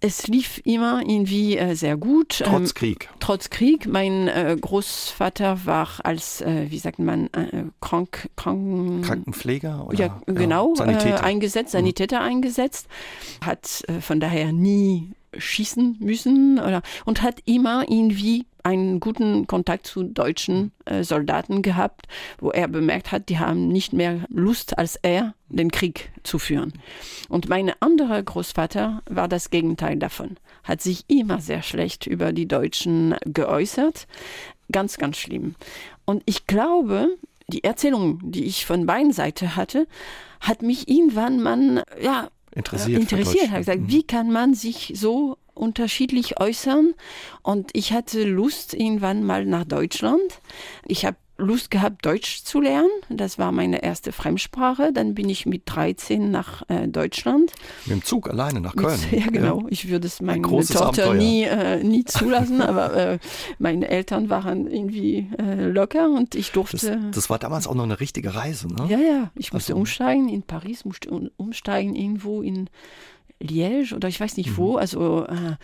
es lief immer irgendwie äh, sehr gut. Trotz ähm, Krieg. Trotz Krieg. Mein äh, Großvater war als, äh, wie sagt man, äh, krank, krank, Krankenpfleger oder ja, genau, ja, Sanitäter. Äh, eingesetzt, mhm. Sanitäter mhm. eingesetzt. Hat äh, von daher nie schießen müssen oder, und hat immer irgendwie einen guten Kontakt zu deutschen äh, Soldaten gehabt, wo er bemerkt hat, die haben nicht mehr Lust als er, den Krieg zu führen. Und mein anderer Großvater war das Gegenteil davon, hat sich immer sehr schlecht über die Deutschen geäußert. Ganz, ganz schlimm. Und ich glaube, die Erzählung, die ich von beiden Seiten hatte, hat mich irgendwann man, ja, interessiert. interessiert. Hat gesagt, mhm. wie kann man sich so unterschiedlich äußern? Und ich hatte Lust irgendwann mal nach Deutschland. Ich habe Lust gehabt, Deutsch zu lernen. Das war meine erste Fremdsprache. Dann bin ich mit 13 nach äh, Deutschland. Mit dem Zug alleine nach Köln. Mit, ja, genau. Ja. Ich würde es meiner Tochter nie, äh, nie zulassen, aber äh, meine Eltern waren irgendwie äh, locker und ich durfte. Das, das, war damals auch noch eine richtige Reise, ne? Ja, ja. Ich musste also, umsteigen in Paris, musste umsteigen irgendwo in Liège oder ich weiß nicht wo, mhm. also äh,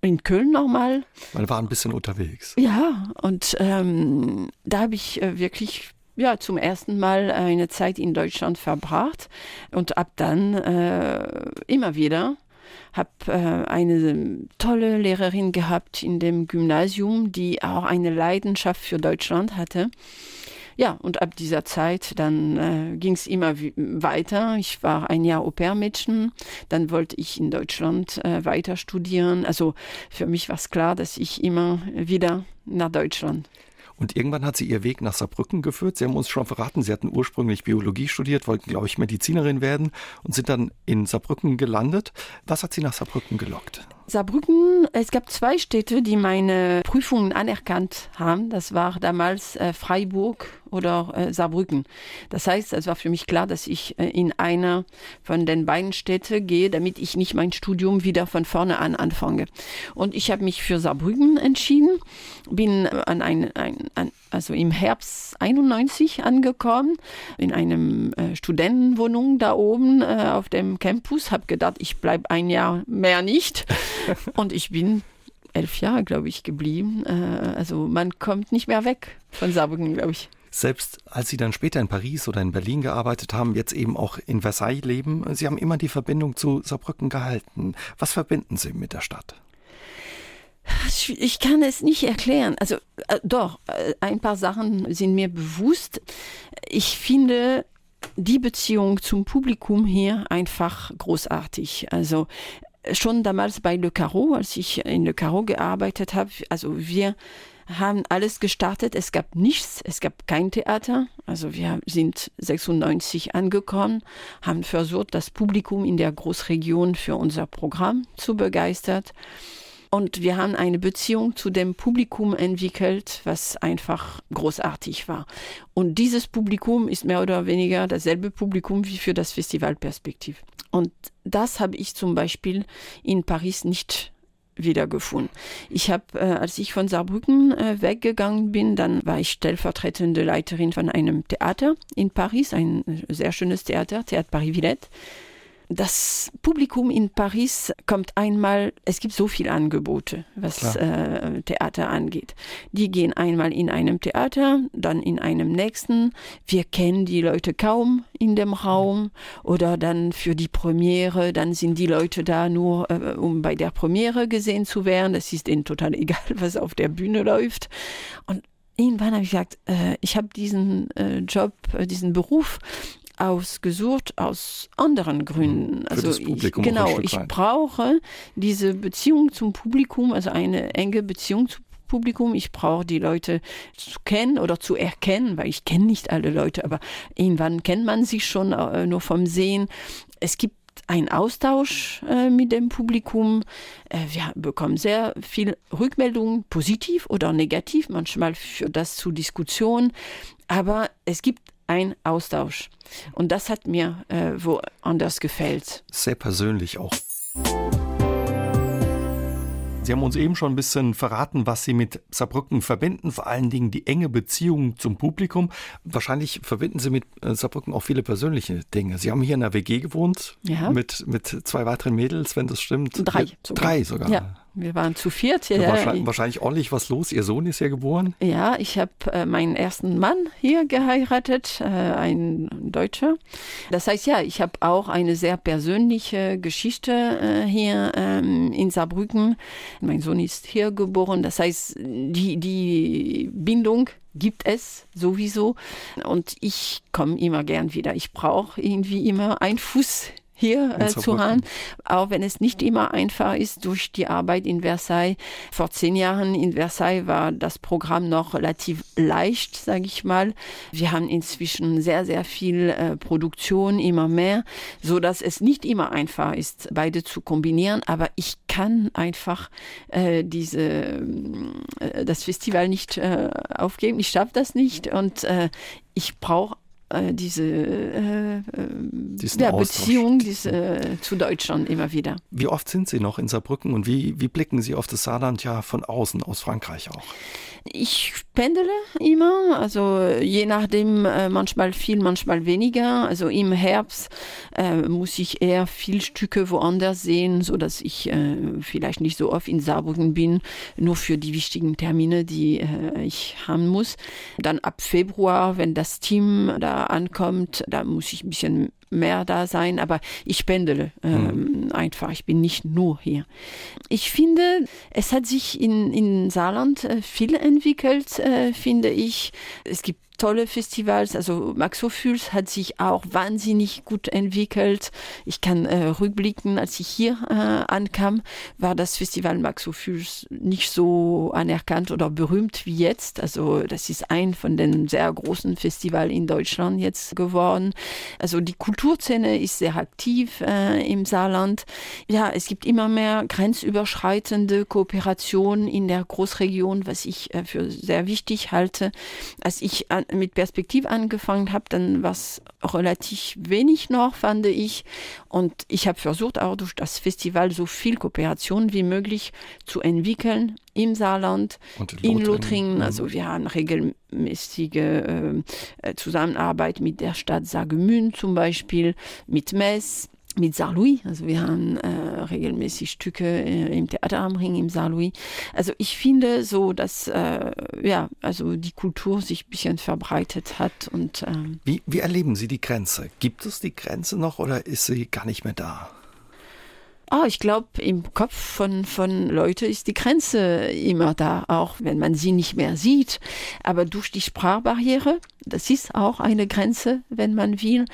in Köln nochmal. Man war ein bisschen unterwegs. Ja, und ähm, da habe ich äh, wirklich ja, zum ersten Mal eine Zeit in Deutschland verbracht und ab dann äh, immer wieder habe äh, eine tolle Lehrerin gehabt in dem Gymnasium, die auch eine Leidenschaft für Deutschland hatte. Ja, und ab dieser Zeit dann äh, ging es immer weiter. Ich war ein Jahr Au-pair-Mädchen, dann wollte ich in Deutschland äh, weiter studieren. Also für mich war es klar, dass ich immer wieder nach Deutschland und irgendwann hat sie ihr Weg nach Saarbrücken geführt. Sie haben uns schon verraten, Sie hatten ursprünglich Biologie studiert, wollten, glaube ich, Medizinerin werden und sind dann in Saarbrücken gelandet. Was hat Sie nach Saarbrücken gelockt? Saarbrücken, es gab zwei Städte, die meine Prüfungen anerkannt haben. Das war damals äh, Freiburg oder äh, Saarbrücken. Das heißt, es war für mich klar, dass ich äh, in einer von den beiden Städten gehe, damit ich nicht mein Studium wieder von vorne an anfange. Und ich habe mich für Saarbrücken entschieden, bin an ein, ein an, also im Herbst 91 angekommen, in einem äh, Studentenwohnung da oben äh, auf dem Campus, habe gedacht, ich bleibe ein Jahr mehr nicht. Und ich bin elf Jahre, glaube ich, geblieben. Äh, also man kommt nicht mehr weg von Saarbrücken, glaube ich. Selbst als Sie dann später in Paris oder in Berlin gearbeitet haben, jetzt eben auch in Versailles leben, Sie haben immer die Verbindung zu Saarbrücken gehalten. Was verbinden Sie mit der Stadt? Ich kann es nicht erklären. Also äh, doch, äh, ein paar Sachen sind mir bewusst. Ich finde die Beziehung zum Publikum hier einfach großartig. Also schon damals bei Le Caro, als ich in Le Caro gearbeitet habe, also wir haben alles gestartet. Es gab nichts, es gab kein Theater. Also wir sind 96 angekommen, haben versucht, das Publikum in der Großregion für unser Programm zu begeistern. Und wir haben eine Beziehung zu dem Publikum entwickelt, was einfach großartig war. Und dieses Publikum ist mehr oder weniger dasselbe Publikum wie für das Festival Perspektiv. Und das habe ich zum Beispiel in Paris nicht wiedergefunden. Ich habe, äh, als ich von Saarbrücken äh, weggegangen bin, dann war ich stellvertretende Leiterin von einem Theater in Paris, ein sehr schönes Theater, Theater Paris Villette das Publikum in Paris kommt einmal, es gibt so viele Angebote, was äh, Theater angeht. Die gehen einmal in einem Theater, dann in einem nächsten. Wir kennen die Leute kaum in dem Raum oder dann für die Premiere, dann sind die Leute da nur, äh, um bei der Premiere gesehen zu werden. Das ist denen total egal, was auf der Bühne läuft. Und irgendwann habe ich gesagt, äh, ich habe diesen äh, Job, äh, diesen Beruf ausgesucht aus anderen Gründen. Mhm. also ich, genau, ich brauche diese Beziehung zum Publikum, also eine enge Beziehung zum Publikum. Ich brauche die Leute zu kennen oder zu erkennen, weil ich kenne nicht alle Leute, aber irgendwann kennt man sie schon äh, nur vom Sehen. Es gibt ein Austausch äh, mit dem Publikum. Äh, wir bekommen sehr viel Rückmeldungen, positiv oder negativ, manchmal für das zu Diskussion. Aber es gibt ein Austausch. Und das hat mir äh, woanders gefällt. Sehr persönlich auch. Sie haben uns eben schon ein bisschen verraten, was Sie mit Saarbrücken verbinden, vor allen Dingen die enge Beziehung zum Publikum. Wahrscheinlich verbinden Sie mit äh, Saarbrücken auch viele persönliche Dinge. Sie haben hier in der WG gewohnt ja. mit, mit zwei weiteren Mädels, wenn das stimmt. Drei sogar. Drei sogar. Ja. Wir waren zu viert. Ja, wahrscheinlich, wahrscheinlich, ordentlich was los. Ihr Sohn ist ja geboren. Ja, ich habe äh, meinen ersten Mann hier geheiratet, äh, ein Deutscher. Das heißt, ja, ich habe auch eine sehr persönliche Geschichte äh, hier ähm, in Saarbrücken. Mein Sohn ist hier geboren. Das heißt, die, die Bindung gibt es sowieso. Und ich komme immer gern wieder. Ich brauche irgendwie immer einen Fuß hier äh, zu haben, auch wenn es nicht immer einfach ist durch die Arbeit in Versailles. Vor zehn Jahren in Versailles war das Programm noch relativ leicht, sage ich mal. Wir haben inzwischen sehr, sehr viel äh, Produktion, immer mehr, so dass es nicht immer einfach ist, beide zu kombinieren. Aber ich kann einfach äh, diese äh, das Festival nicht äh, aufgeben. Ich schaffe das nicht und äh, ich brauche äh, diese äh, äh ja, Beziehung diese, äh, zu Deutschland immer wieder. Wie oft sind Sie noch in Saarbrücken und wie, wie blicken Sie auf das Saarland ja von außen, aus Frankreich auch? Ich pendele immer, also je nachdem, äh, manchmal viel, manchmal weniger. Also im Herbst äh, muss ich eher viel Stücke woanders sehen, so dass ich äh, vielleicht nicht so oft in Saarbrücken bin, nur für die wichtigen Termine, die äh, ich haben muss. Dann ab Februar, wenn das Team da ankommt, da muss ich ein bisschen mehr da sein, aber ich pendele ähm, mhm. einfach. Ich bin nicht nur hier. Ich finde, es hat sich in, in Saarland äh, viel entwickelt, äh, finde ich. Es gibt tolle Festivals. Also Max Ophuls hat sich auch wahnsinnig gut entwickelt. Ich kann äh, rückblicken, als ich hier äh, ankam, war das Festival Max Ophuls nicht so anerkannt oder berühmt wie jetzt. Also das ist ein von den sehr großen Festivals in Deutschland jetzt geworden. Also die Kulturszene ist sehr aktiv äh, im Saarland. Ja, es gibt immer mehr grenzüberschreitende Kooperationen in der Großregion, was ich äh, für sehr wichtig halte. Als ich an, mit Perspektiv angefangen habe, dann war es relativ wenig noch, fand ich. Und ich habe versucht, auch durch das Festival so viel Kooperation wie möglich zu entwickeln im Saarland, in Lothringen. Mhm. Also wir haben regelmäßige äh, Zusammenarbeit mit der Stadt Saargemünd zum Beispiel, mit Metz, mit Saarlouis. Also wir haben äh, regelmäßig Stücke äh, im Theater am Ring im Saarlouis. Also ich finde so, dass äh, ja, also die Kultur sich ein bisschen verbreitet hat. Und, ähm wie, wie erleben Sie die Grenze? Gibt es die Grenze noch oder ist sie gar nicht mehr da? Oh, ich glaube, im Kopf von, von Leuten ist die Grenze immer da, auch wenn man sie nicht mehr sieht. Aber durch die Sprachbarriere, das ist auch eine Grenze, wenn man will.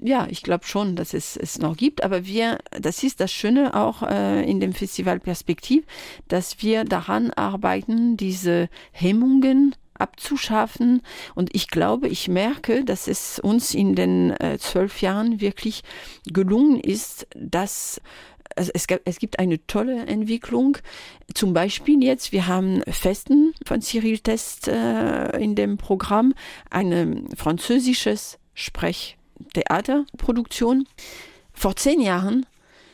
Ja, ich glaube schon, dass es es noch gibt. Aber wir, das ist das Schöne auch äh, in dem Festival Perspektiv, dass wir daran arbeiten, diese Hemmungen abzuschaffen. Und ich glaube, ich merke, dass es uns in den äh, zwölf Jahren wirklich gelungen ist, dass also es, es gibt eine tolle Entwicklung. Zum Beispiel jetzt, wir haben Festen von Cyril Test äh, in dem Programm, eine französisches Sprechtheaterproduktion. Vor zehn Jahren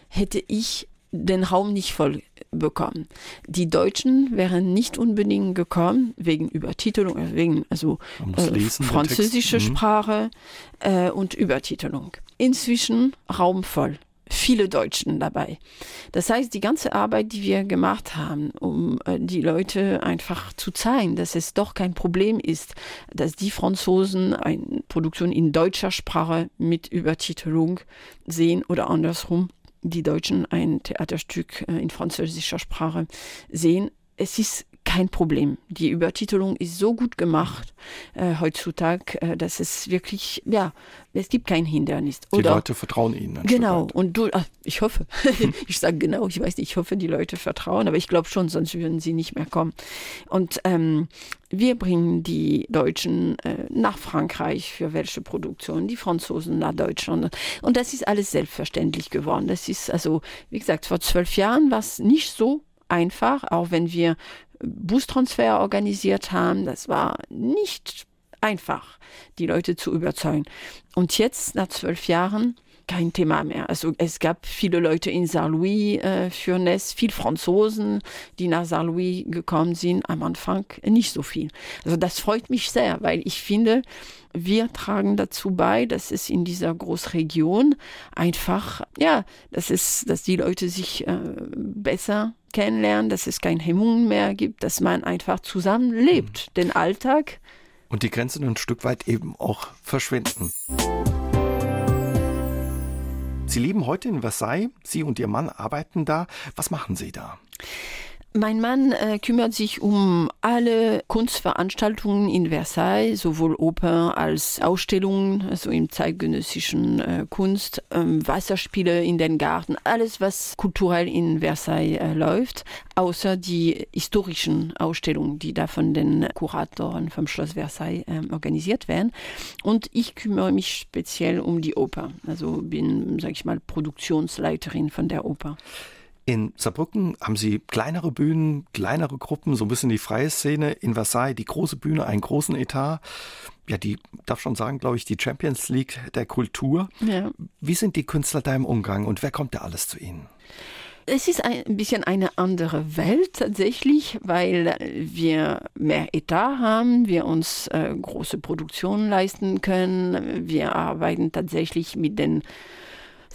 hätte ich den Raum nicht voll bekommen. Die Deutschen wären nicht unbedingt gekommen, wegen Übertitelung, äh, wegen also äh, französische mhm. Sprache äh, und Übertitelung. Inzwischen Raum voll viele Deutschen dabei. Das heißt, die ganze Arbeit, die wir gemacht haben, um äh, die Leute einfach zu zeigen, dass es doch kein Problem ist, dass die Franzosen eine Produktion in deutscher Sprache mit Übertitelung sehen oder andersrum, die Deutschen ein Theaterstück äh, in französischer Sprache sehen. Es ist kein Problem. Die Übertitelung ist so gut gemacht äh, heutzutage, äh, dass es wirklich, ja, es gibt kein Hindernis. Oder, die Leute vertrauen Ihnen. Genau. Und du, ach, ich hoffe. ich sage genau, ich weiß nicht, ich hoffe, die Leute vertrauen, aber ich glaube schon, sonst würden sie nicht mehr kommen. Und ähm, wir bringen die Deutschen äh, nach Frankreich für welche Produktion, die Franzosen nach Deutschland. Und das ist alles selbstverständlich geworden. Das ist also, wie gesagt, vor zwölf Jahren war es nicht so einfach, auch wenn wir Bustransfer organisiert haben. Das war nicht einfach, die Leute zu überzeugen. Und jetzt, nach zwölf Jahren, kein Thema mehr. Also es gab viele Leute in Saint-Louis äh, für Ness, viel Franzosen, die nach Saint-Louis gekommen sind. Am Anfang nicht so viel. Also das freut mich sehr, weil ich finde, wir tragen dazu bei, dass es in dieser Großregion einfach, ja, dass es, dass die Leute sich äh, besser kennenlernen, dass es keine Hemmungen mehr gibt, dass man einfach zusammen lebt, mhm. den Alltag. Und die Grenzen ein Stück weit eben auch verschwinden. Sie leben heute in Versailles. Sie und Ihr Mann arbeiten da. Was machen Sie da? Mein Mann äh, kümmert sich um alle Kunstveranstaltungen in Versailles, sowohl Oper als Ausstellungen, also im zeitgenössischen äh, Kunst, ähm, Wasserspiele in den Garten, alles, was kulturell in Versailles äh, läuft, außer die historischen Ausstellungen, die da von den Kuratoren vom Schloss Versailles ähm, organisiert werden. Und ich kümmere mich speziell um die Oper, also bin, sag ich mal, Produktionsleiterin von der Oper. In Saarbrücken haben Sie kleinere Bühnen, kleinere Gruppen, so ein bisschen die freie Szene. In Versailles die große Bühne, einen großen Etat. Ja, die darf schon sagen, glaube ich, die Champions League der Kultur. Ja. Wie sind die Künstler da im Umgang und wer kommt da alles zu Ihnen? Es ist ein bisschen eine andere Welt tatsächlich, weil wir mehr Etat haben, wir uns äh, große Produktionen leisten können. Wir arbeiten tatsächlich mit den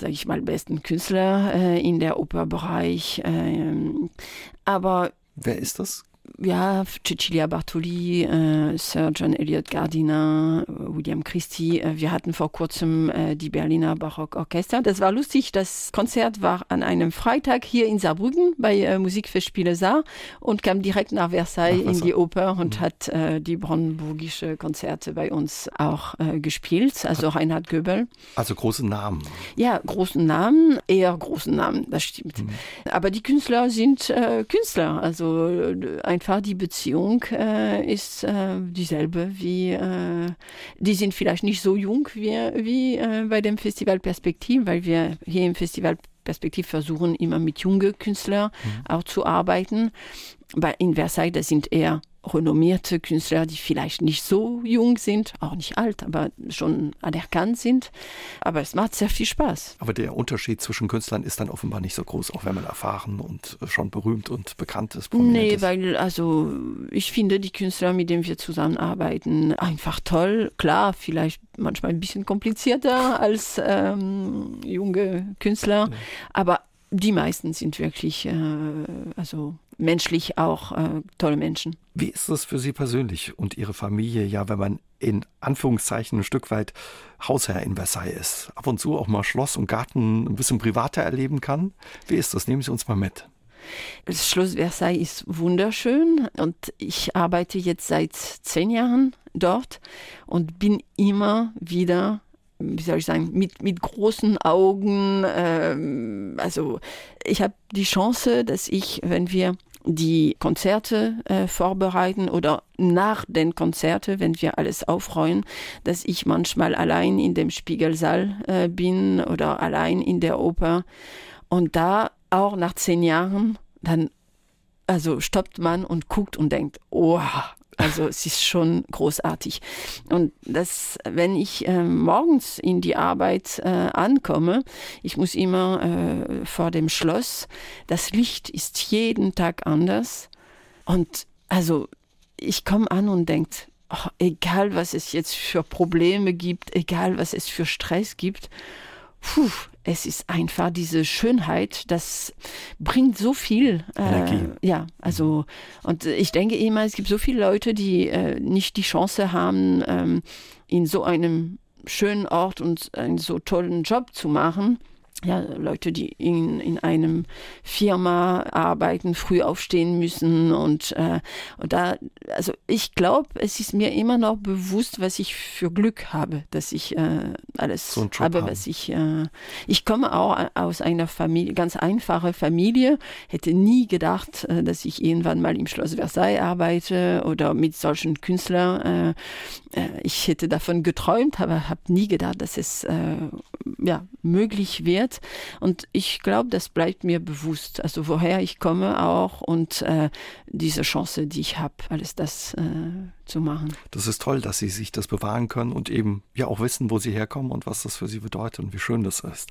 sage ich mal, besten Künstler äh, in der Operbereich. Äh, aber wer ist das? Ja, Cecilia Bartoli, äh, Sir John Elliott Gardiner, William Christie. Äh, wir hatten vor kurzem äh, die Berliner Barockorchester. Das war lustig. Das Konzert war an einem Freitag hier in Saarbrücken bei äh, Musikfestspiele Saar und kam direkt nach Versailles nach in die Oper und mhm. hat äh, die brandenburgische Konzerte bei uns auch äh, gespielt. Also Reinhard Göbel. Also große Namen. Ja, großen Namen, eher großen Namen, das stimmt. Mhm. Aber die Künstler sind äh, Künstler. Also einfach die Beziehung äh, ist äh, dieselbe wie, äh, die sind vielleicht nicht so jung wie, wie äh, bei dem Festival Perspektiv, weil wir hier im Festival Perspektiv versuchen, immer mit jungen Künstlern mhm. auch zu arbeiten. Bei, in Versailles, das sind eher renommierte Künstler, die vielleicht nicht so jung sind, auch nicht alt, aber schon anerkannt sind. Aber es macht sehr viel Spaß. Aber der Unterschied zwischen Künstlern ist dann offenbar nicht so groß, auch wenn man erfahren und schon berühmt und bekannt ist. Nee, ist. weil also ich finde die Künstler, mit denen wir zusammenarbeiten, einfach toll. Klar, vielleicht manchmal ein bisschen komplizierter als ähm, junge Künstler, ja. aber die meisten sind wirklich äh, also menschlich auch äh, tolle Menschen. Wie ist es für Sie persönlich und Ihre Familie, ja, wenn man in Anführungszeichen ein Stück weit Hausherr in Versailles ist, ab und zu auch mal Schloss und Garten ein bisschen privater erleben kann? Wie ist das? Nehmen Sie uns mal mit. Das Schloss Versailles ist wunderschön und ich arbeite jetzt seit zehn Jahren dort und bin immer wieder wie soll ich sagen, mit, mit großen Augen. Ähm, also ich habe die Chance, dass ich, wenn wir die Konzerte äh, vorbereiten oder nach den Konzerten, wenn wir alles aufräumen, dass ich manchmal allein in dem Spiegelsaal äh, bin oder allein in der Oper. Und da auch nach zehn Jahren, dann also stoppt man und guckt und denkt, oh, also es ist schon großartig. Und das, wenn ich äh, morgens in die Arbeit äh, ankomme, ich muss immer äh, vor dem Schloss, das Licht ist jeden Tag anders. Und also ich komme an und denke, oh, egal was es jetzt für Probleme gibt, egal was es für Stress gibt, puh, es ist einfach diese Schönheit, das bringt so viel. Äh, ja, also, und ich denke immer, es gibt so viele Leute, die äh, nicht die Chance haben, ähm, in so einem schönen Ort und einen so tollen Job zu machen ja, Leute, die in, in einem Firma arbeiten, früh aufstehen müssen und, äh, und da, also ich glaube, es ist mir immer noch bewusst, was ich für Glück habe, dass ich äh, alles so habe, was ich, äh, ich komme auch aus einer Familie, ganz einfache Familie, hätte nie gedacht, äh, dass ich irgendwann mal im Schloss Versailles arbeite oder mit solchen Künstlern. Äh, äh, ich hätte davon geträumt, aber habe nie gedacht, dass es äh, ja, möglich wird. Und ich glaube, das bleibt mir bewusst. Also woher ich komme auch und äh, diese Chance, die ich habe, alles das äh, zu machen. Das ist toll, dass Sie sich das bewahren können und eben ja auch wissen, wo Sie herkommen und was das für Sie bedeutet und wie schön das ist.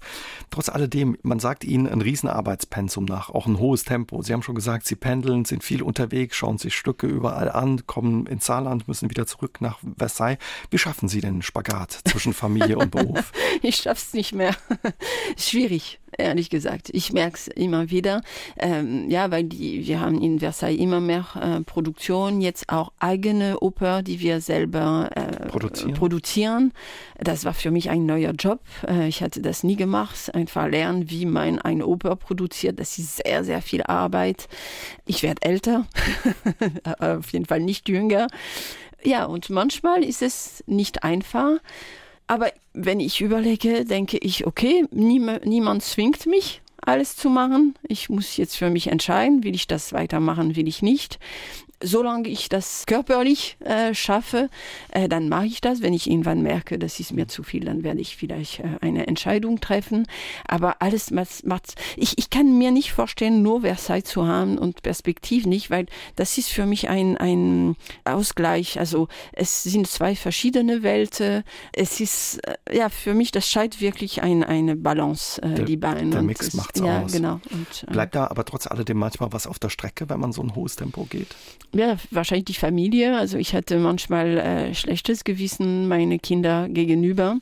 Trotz alledem, man sagt Ihnen ein Riesenarbeitspensum nach, auch ein hohes Tempo. Sie haben schon gesagt, Sie pendeln, sind viel unterwegs, schauen sich Stücke überall an, kommen ins Saarland, müssen wieder zurück nach Versailles. Wie schaffen Sie den Spagat zwischen Familie und Beruf? ich schaff's nicht mehr. Schwierig ehrlich gesagt. Ich merke es immer wieder. Ähm, ja, weil die, wir haben in Versailles immer mehr äh, Produktion, jetzt auch eigene Oper, die wir selber äh, produzieren. produzieren. Das war für mich ein neuer Job. Äh, ich hatte das nie gemacht. Einfach lernen, wie man eine Oper produziert. Das ist sehr, sehr viel Arbeit. Ich werde älter, auf jeden Fall nicht jünger. Ja, und manchmal ist es nicht einfach. Aber wenn ich überlege, denke ich, okay, niemand zwingt mich, alles zu machen. Ich muss jetzt für mich entscheiden, will ich das weitermachen, will ich nicht solange ich das körperlich äh, schaffe, äh, dann mache ich das. Wenn ich irgendwann merke, das ist mir zu viel, dann werde ich vielleicht äh, eine Entscheidung treffen. Aber alles macht, ich, ich kann mir nicht vorstellen, nur Versailles zu haben und Perspektiv nicht, weil das ist für mich ein, ein Ausgleich. Also es sind zwei verschiedene Welten. Es ist, äh, ja, für mich, das scheint wirklich ein, eine Balance, äh, der, die beiden. Der Mix macht es ja, aus. Genau. Und, äh, Bleibt da aber trotz alledem manchmal was auf der Strecke, wenn man so ein hohes Tempo geht? Ja, wahrscheinlich die Familie. Also ich hatte manchmal äh, schlechtes Gewissen meine Kinder gegenüber,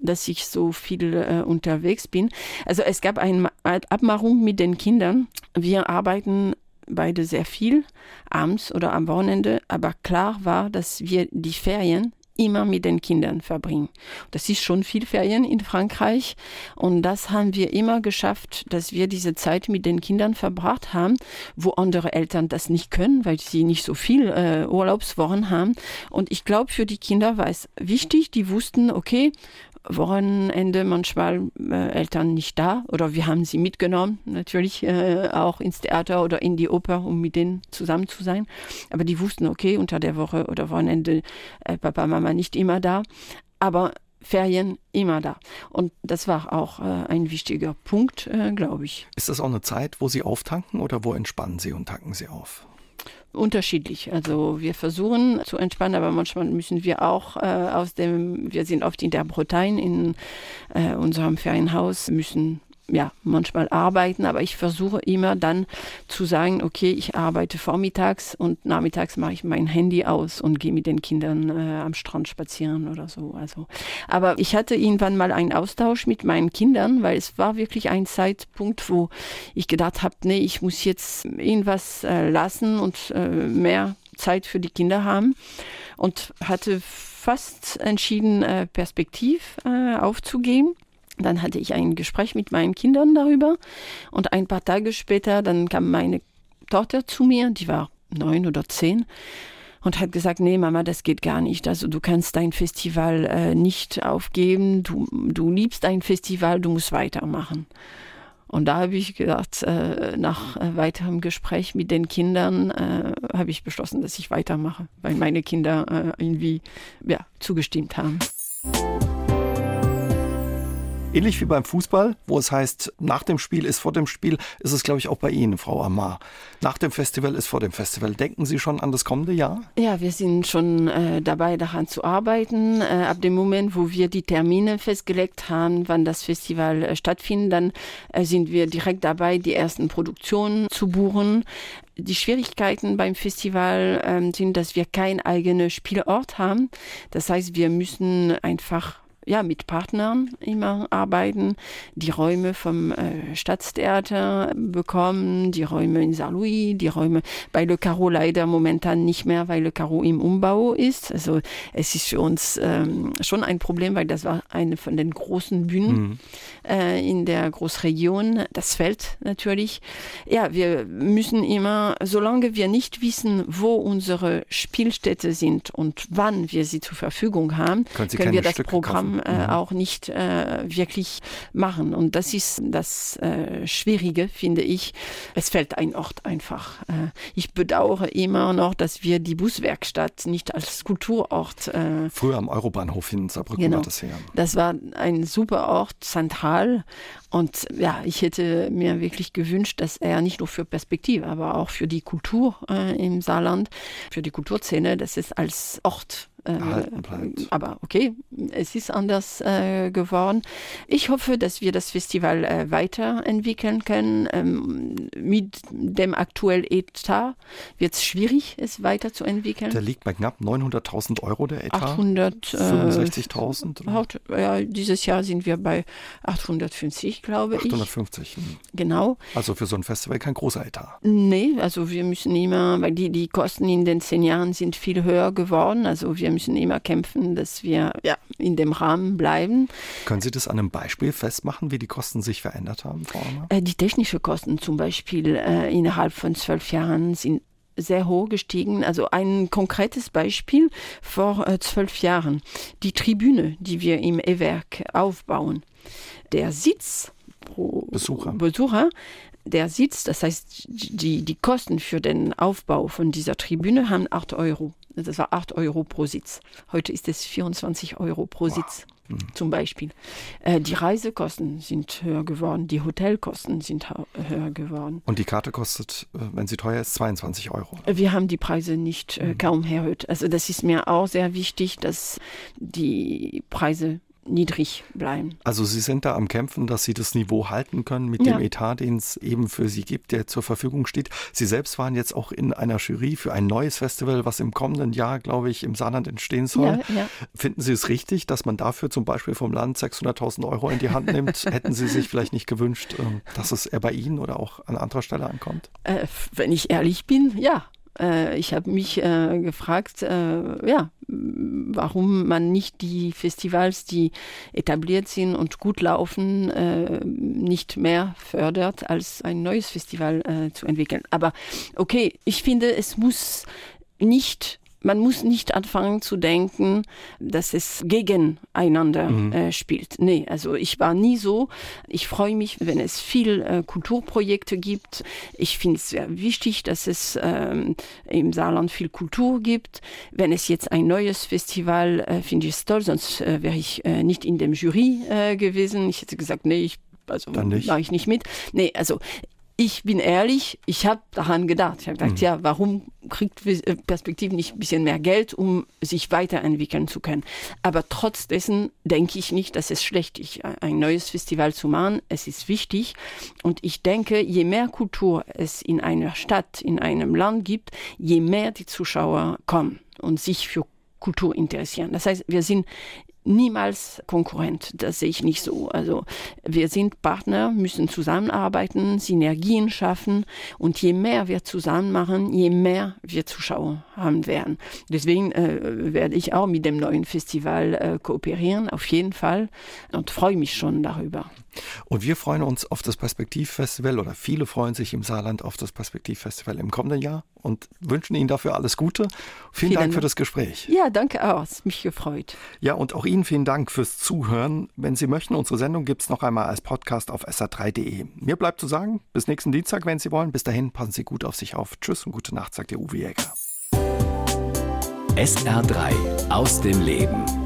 dass ich so viel äh, unterwegs bin. Also es gab eine Abmachung mit den Kindern. Wir arbeiten beide sehr viel, abends oder am Wochenende, aber klar war, dass wir die Ferien immer mit den Kindern verbringen. Das ist schon viel Ferien in Frankreich und das haben wir immer geschafft, dass wir diese Zeit mit den Kindern verbracht haben, wo andere Eltern das nicht können, weil sie nicht so viel äh, Urlaubswochen haben. Und ich glaube, für die Kinder war es wichtig, die wussten, okay, Wochenende manchmal äh, Eltern nicht da oder wir haben sie mitgenommen, natürlich äh, auch ins Theater oder in die Oper, um mit denen zusammen zu sein. Aber die wussten, okay, unter der Woche oder Wochenende äh, Papa, Mama nicht immer da, aber Ferien immer da. Und das war auch äh, ein wichtiger Punkt, äh, glaube ich. Ist das auch eine Zeit, wo Sie auftanken oder wo entspannen Sie und tanken Sie auf? Unterschiedlich. Also wir versuchen zu entspannen, aber manchmal müssen wir auch äh, aus dem, wir sind oft in der Bretagne in äh, unserem Ferienhaus, müssen ja, manchmal arbeiten, aber ich versuche immer dann zu sagen, okay, ich arbeite vormittags und nachmittags mache ich mein Handy aus und gehe mit den Kindern äh, am Strand spazieren oder so. Also, aber ich hatte irgendwann mal einen Austausch mit meinen Kindern, weil es war wirklich ein Zeitpunkt, wo ich gedacht habe, nee, ich muss jetzt irgendwas äh, lassen und äh, mehr Zeit für die Kinder haben und hatte fast entschieden, äh, Perspektiv äh, aufzugeben dann hatte ich ein Gespräch mit meinen Kindern darüber und ein paar Tage später, dann kam meine Tochter zu mir, die war neun oder zehn und hat gesagt, nee Mama, das geht gar nicht. Also du kannst dein Festival äh, nicht aufgeben, du, du liebst dein Festival, du musst weitermachen. Und da habe ich gedacht, äh, nach äh, weiterem Gespräch mit den Kindern äh, habe ich beschlossen, dass ich weitermache, weil meine Kinder äh, irgendwie ja, zugestimmt haben. Ähnlich wie beim Fußball, wo es heißt, nach dem Spiel ist vor dem Spiel, ist es, glaube ich, auch bei Ihnen, Frau Amar. Nach dem Festival ist vor dem Festival. Denken Sie schon an das kommende Jahr? Ja, wir sind schon äh, dabei, daran zu arbeiten. Äh, ab dem Moment, wo wir die Termine festgelegt haben, wann das Festival äh, stattfindet, dann äh, sind wir direkt dabei, die ersten Produktionen zu buchen. Die Schwierigkeiten beim Festival ähm, sind, dass wir keinen eigenen Spielort haben. Das heißt, wir müssen einfach ja, mit Partnern immer arbeiten, die Räume vom äh, Staatstheater bekommen, die Räume in Saint-Louis, die Räume bei Le Caro leider momentan nicht mehr, weil Le Caro im Umbau ist. Also es ist für uns ähm, schon ein Problem, weil das war eine von den großen Bühnen mhm. äh, in der Großregion. Das fällt natürlich. Ja, wir müssen immer, solange wir nicht wissen, wo unsere Spielstätte sind und wann wir sie zur Verfügung haben, können, können wir das Stücke Programm äh, mhm. auch nicht äh, wirklich machen. Und das ist das äh, Schwierige, finde ich. Es fällt ein Ort einfach. Äh, ich bedauere immer noch, dass wir die Buswerkstatt nicht als Kulturort. Äh, Früher am Eurobahnhof in Saarbrücken genau, war das her. Das war ein super Ort, zentral. Und ja, ich hätte mir wirklich gewünscht, dass er nicht nur für Perspektive, aber auch für die Kultur äh, im Saarland, für die Kulturszene, dass es als Ort bleibt. Aber okay, es ist anders äh, geworden. Ich hoffe, dass wir das Festival äh, weiterentwickeln können. Ähm, mit dem aktuellen Etat wird es schwierig, es weiterzuentwickeln. Der liegt bei knapp 900.000 Euro, der Etat. 865.000. Äh, ja, dieses Jahr sind wir bei 850, glaube 850. ich. 850. Hm. Genau. Also für so ein Festival kein großer Etat. Nee, also wir müssen immer, weil die, die Kosten in den zehn Jahren sind viel höher geworden. Also wir müssen immer kämpfen, dass wir ja, in dem Rahmen bleiben. Können Sie das an einem Beispiel festmachen, wie die Kosten sich verändert haben, Frau Ammer? Äh, die technischen Kosten zum Beispiel äh, innerhalb von zwölf Jahren sind sehr hoch gestiegen. Also ein konkretes Beispiel vor äh, zwölf Jahren. Die Tribüne, die wir im E-Werk aufbauen. Der Sitz pro Besucher, Besucher der Sitz, das heißt die, die Kosten für den Aufbau von dieser Tribüne haben 8 Euro. Das war 8 Euro pro Sitz. Heute ist es 24 Euro pro wow. Sitz. Mhm. Zum Beispiel. Äh, die Reisekosten sind höher geworden, die Hotelkosten sind höher geworden. Und die Karte kostet, äh, wenn sie teuer ist, 22 Euro. Wir haben die Preise nicht äh, mhm. kaum erhöht. Also das ist mir auch sehr wichtig, dass die Preise niedrig bleiben. Also Sie sind da am Kämpfen, dass Sie das Niveau halten können mit ja. dem Etat, den es eben für Sie gibt, der zur Verfügung steht. Sie selbst waren jetzt auch in einer Jury für ein neues Festival, was im kommenden Jahr, glaube ich, im Saarland entstehen soll. Ja, ja. Finden Sie es richtig, dass man dafür zum Beispiel vom Land 600.000 Euro in die Hand nimmt? Hätten Sie sich vielleicht nicht gewünscht, ähm, dass es eher bei Ihnen oder auch an anderer Stelle ankommt? Äh, wenn ich ehrlich bin, ja. Äh, ich habe mich äh, gefragt, äh, ja, warum man nicht die Festivals, die etabliert sind und gut laufen, äh, nicht mehr fördert, als ein neues Festival äh, zu entwickeln. Aber okay, ich finde, es muss nicht man muss nicht anfangen zu denken, dass es gegeneinander mhm. äh, spielt. Nee, also ich war nie so. Ich freue mich, wenn es viel äh, Kulturprojekte gibt. Ich finde es sehr wichtig, dass es ähm, im Saarland viel Kultur gibt. Wenn es jetzt ein neues Festival, äh, finde ich es toll, sonst äh, wäre ich äh, nicht in dem Jury äh, gewesen. Ich hätte gesagt, nee, ich also mache ich nicht mit. Nee, also ich bin ehrlich, ich habe daran gedacht. Ich habe gedacht, mhm. ja, warum kriegt äh, Perspektive nicht ein bisschen mehr Geld, um sich weiterentwickeln zu können? Aber trotz dessen denke ich nicht, dass es schlecht ist, ein neues Festival zu machen. Es ist wichtig. Und ich denke, je mehr Kultur es in einer Stadt, in einem Land gibt, je mehr die Zuschauer kommen und sich für Kultur interessieren. Das heißt, wir sind niemals Konkurrent. Das sehe ich nicht so. Also wir sind Partner, müssen zusammenarbeiten, Synergien schaffen und je mehr wir zusammen machen, je mehr wir Zuschauer haben werden. Deswegen äh, werde ich auch mit dem neuen Festival äh, kooperieren, auf jeden Fall und freue mich schon darüber. Und wir freuen uns auf das Perspektivfestival oder viele freuen sich im Saarland auf das Perspektivfestival im kommenden Jahr und wünschen Ihnen dafür alles Gute. Vielen, vielen Dank für das Gespräch. Ja, danke auch. Es mich gefreut. Ja, und auch Ihnen vielen Dank fürs Zuhören. Wenn Sie möchten, unsere Sendung gibt es noch einmal als Podcast auf sr3.de. Mir bleibt zu sagen, bis nächsten Dienstag, wenn Sie wollen. Bis dahin, passen Sie gut auf sich auf. Tschüss und gute Nacht, sagt der Uwe Jäger. SR3 aus dem Leben.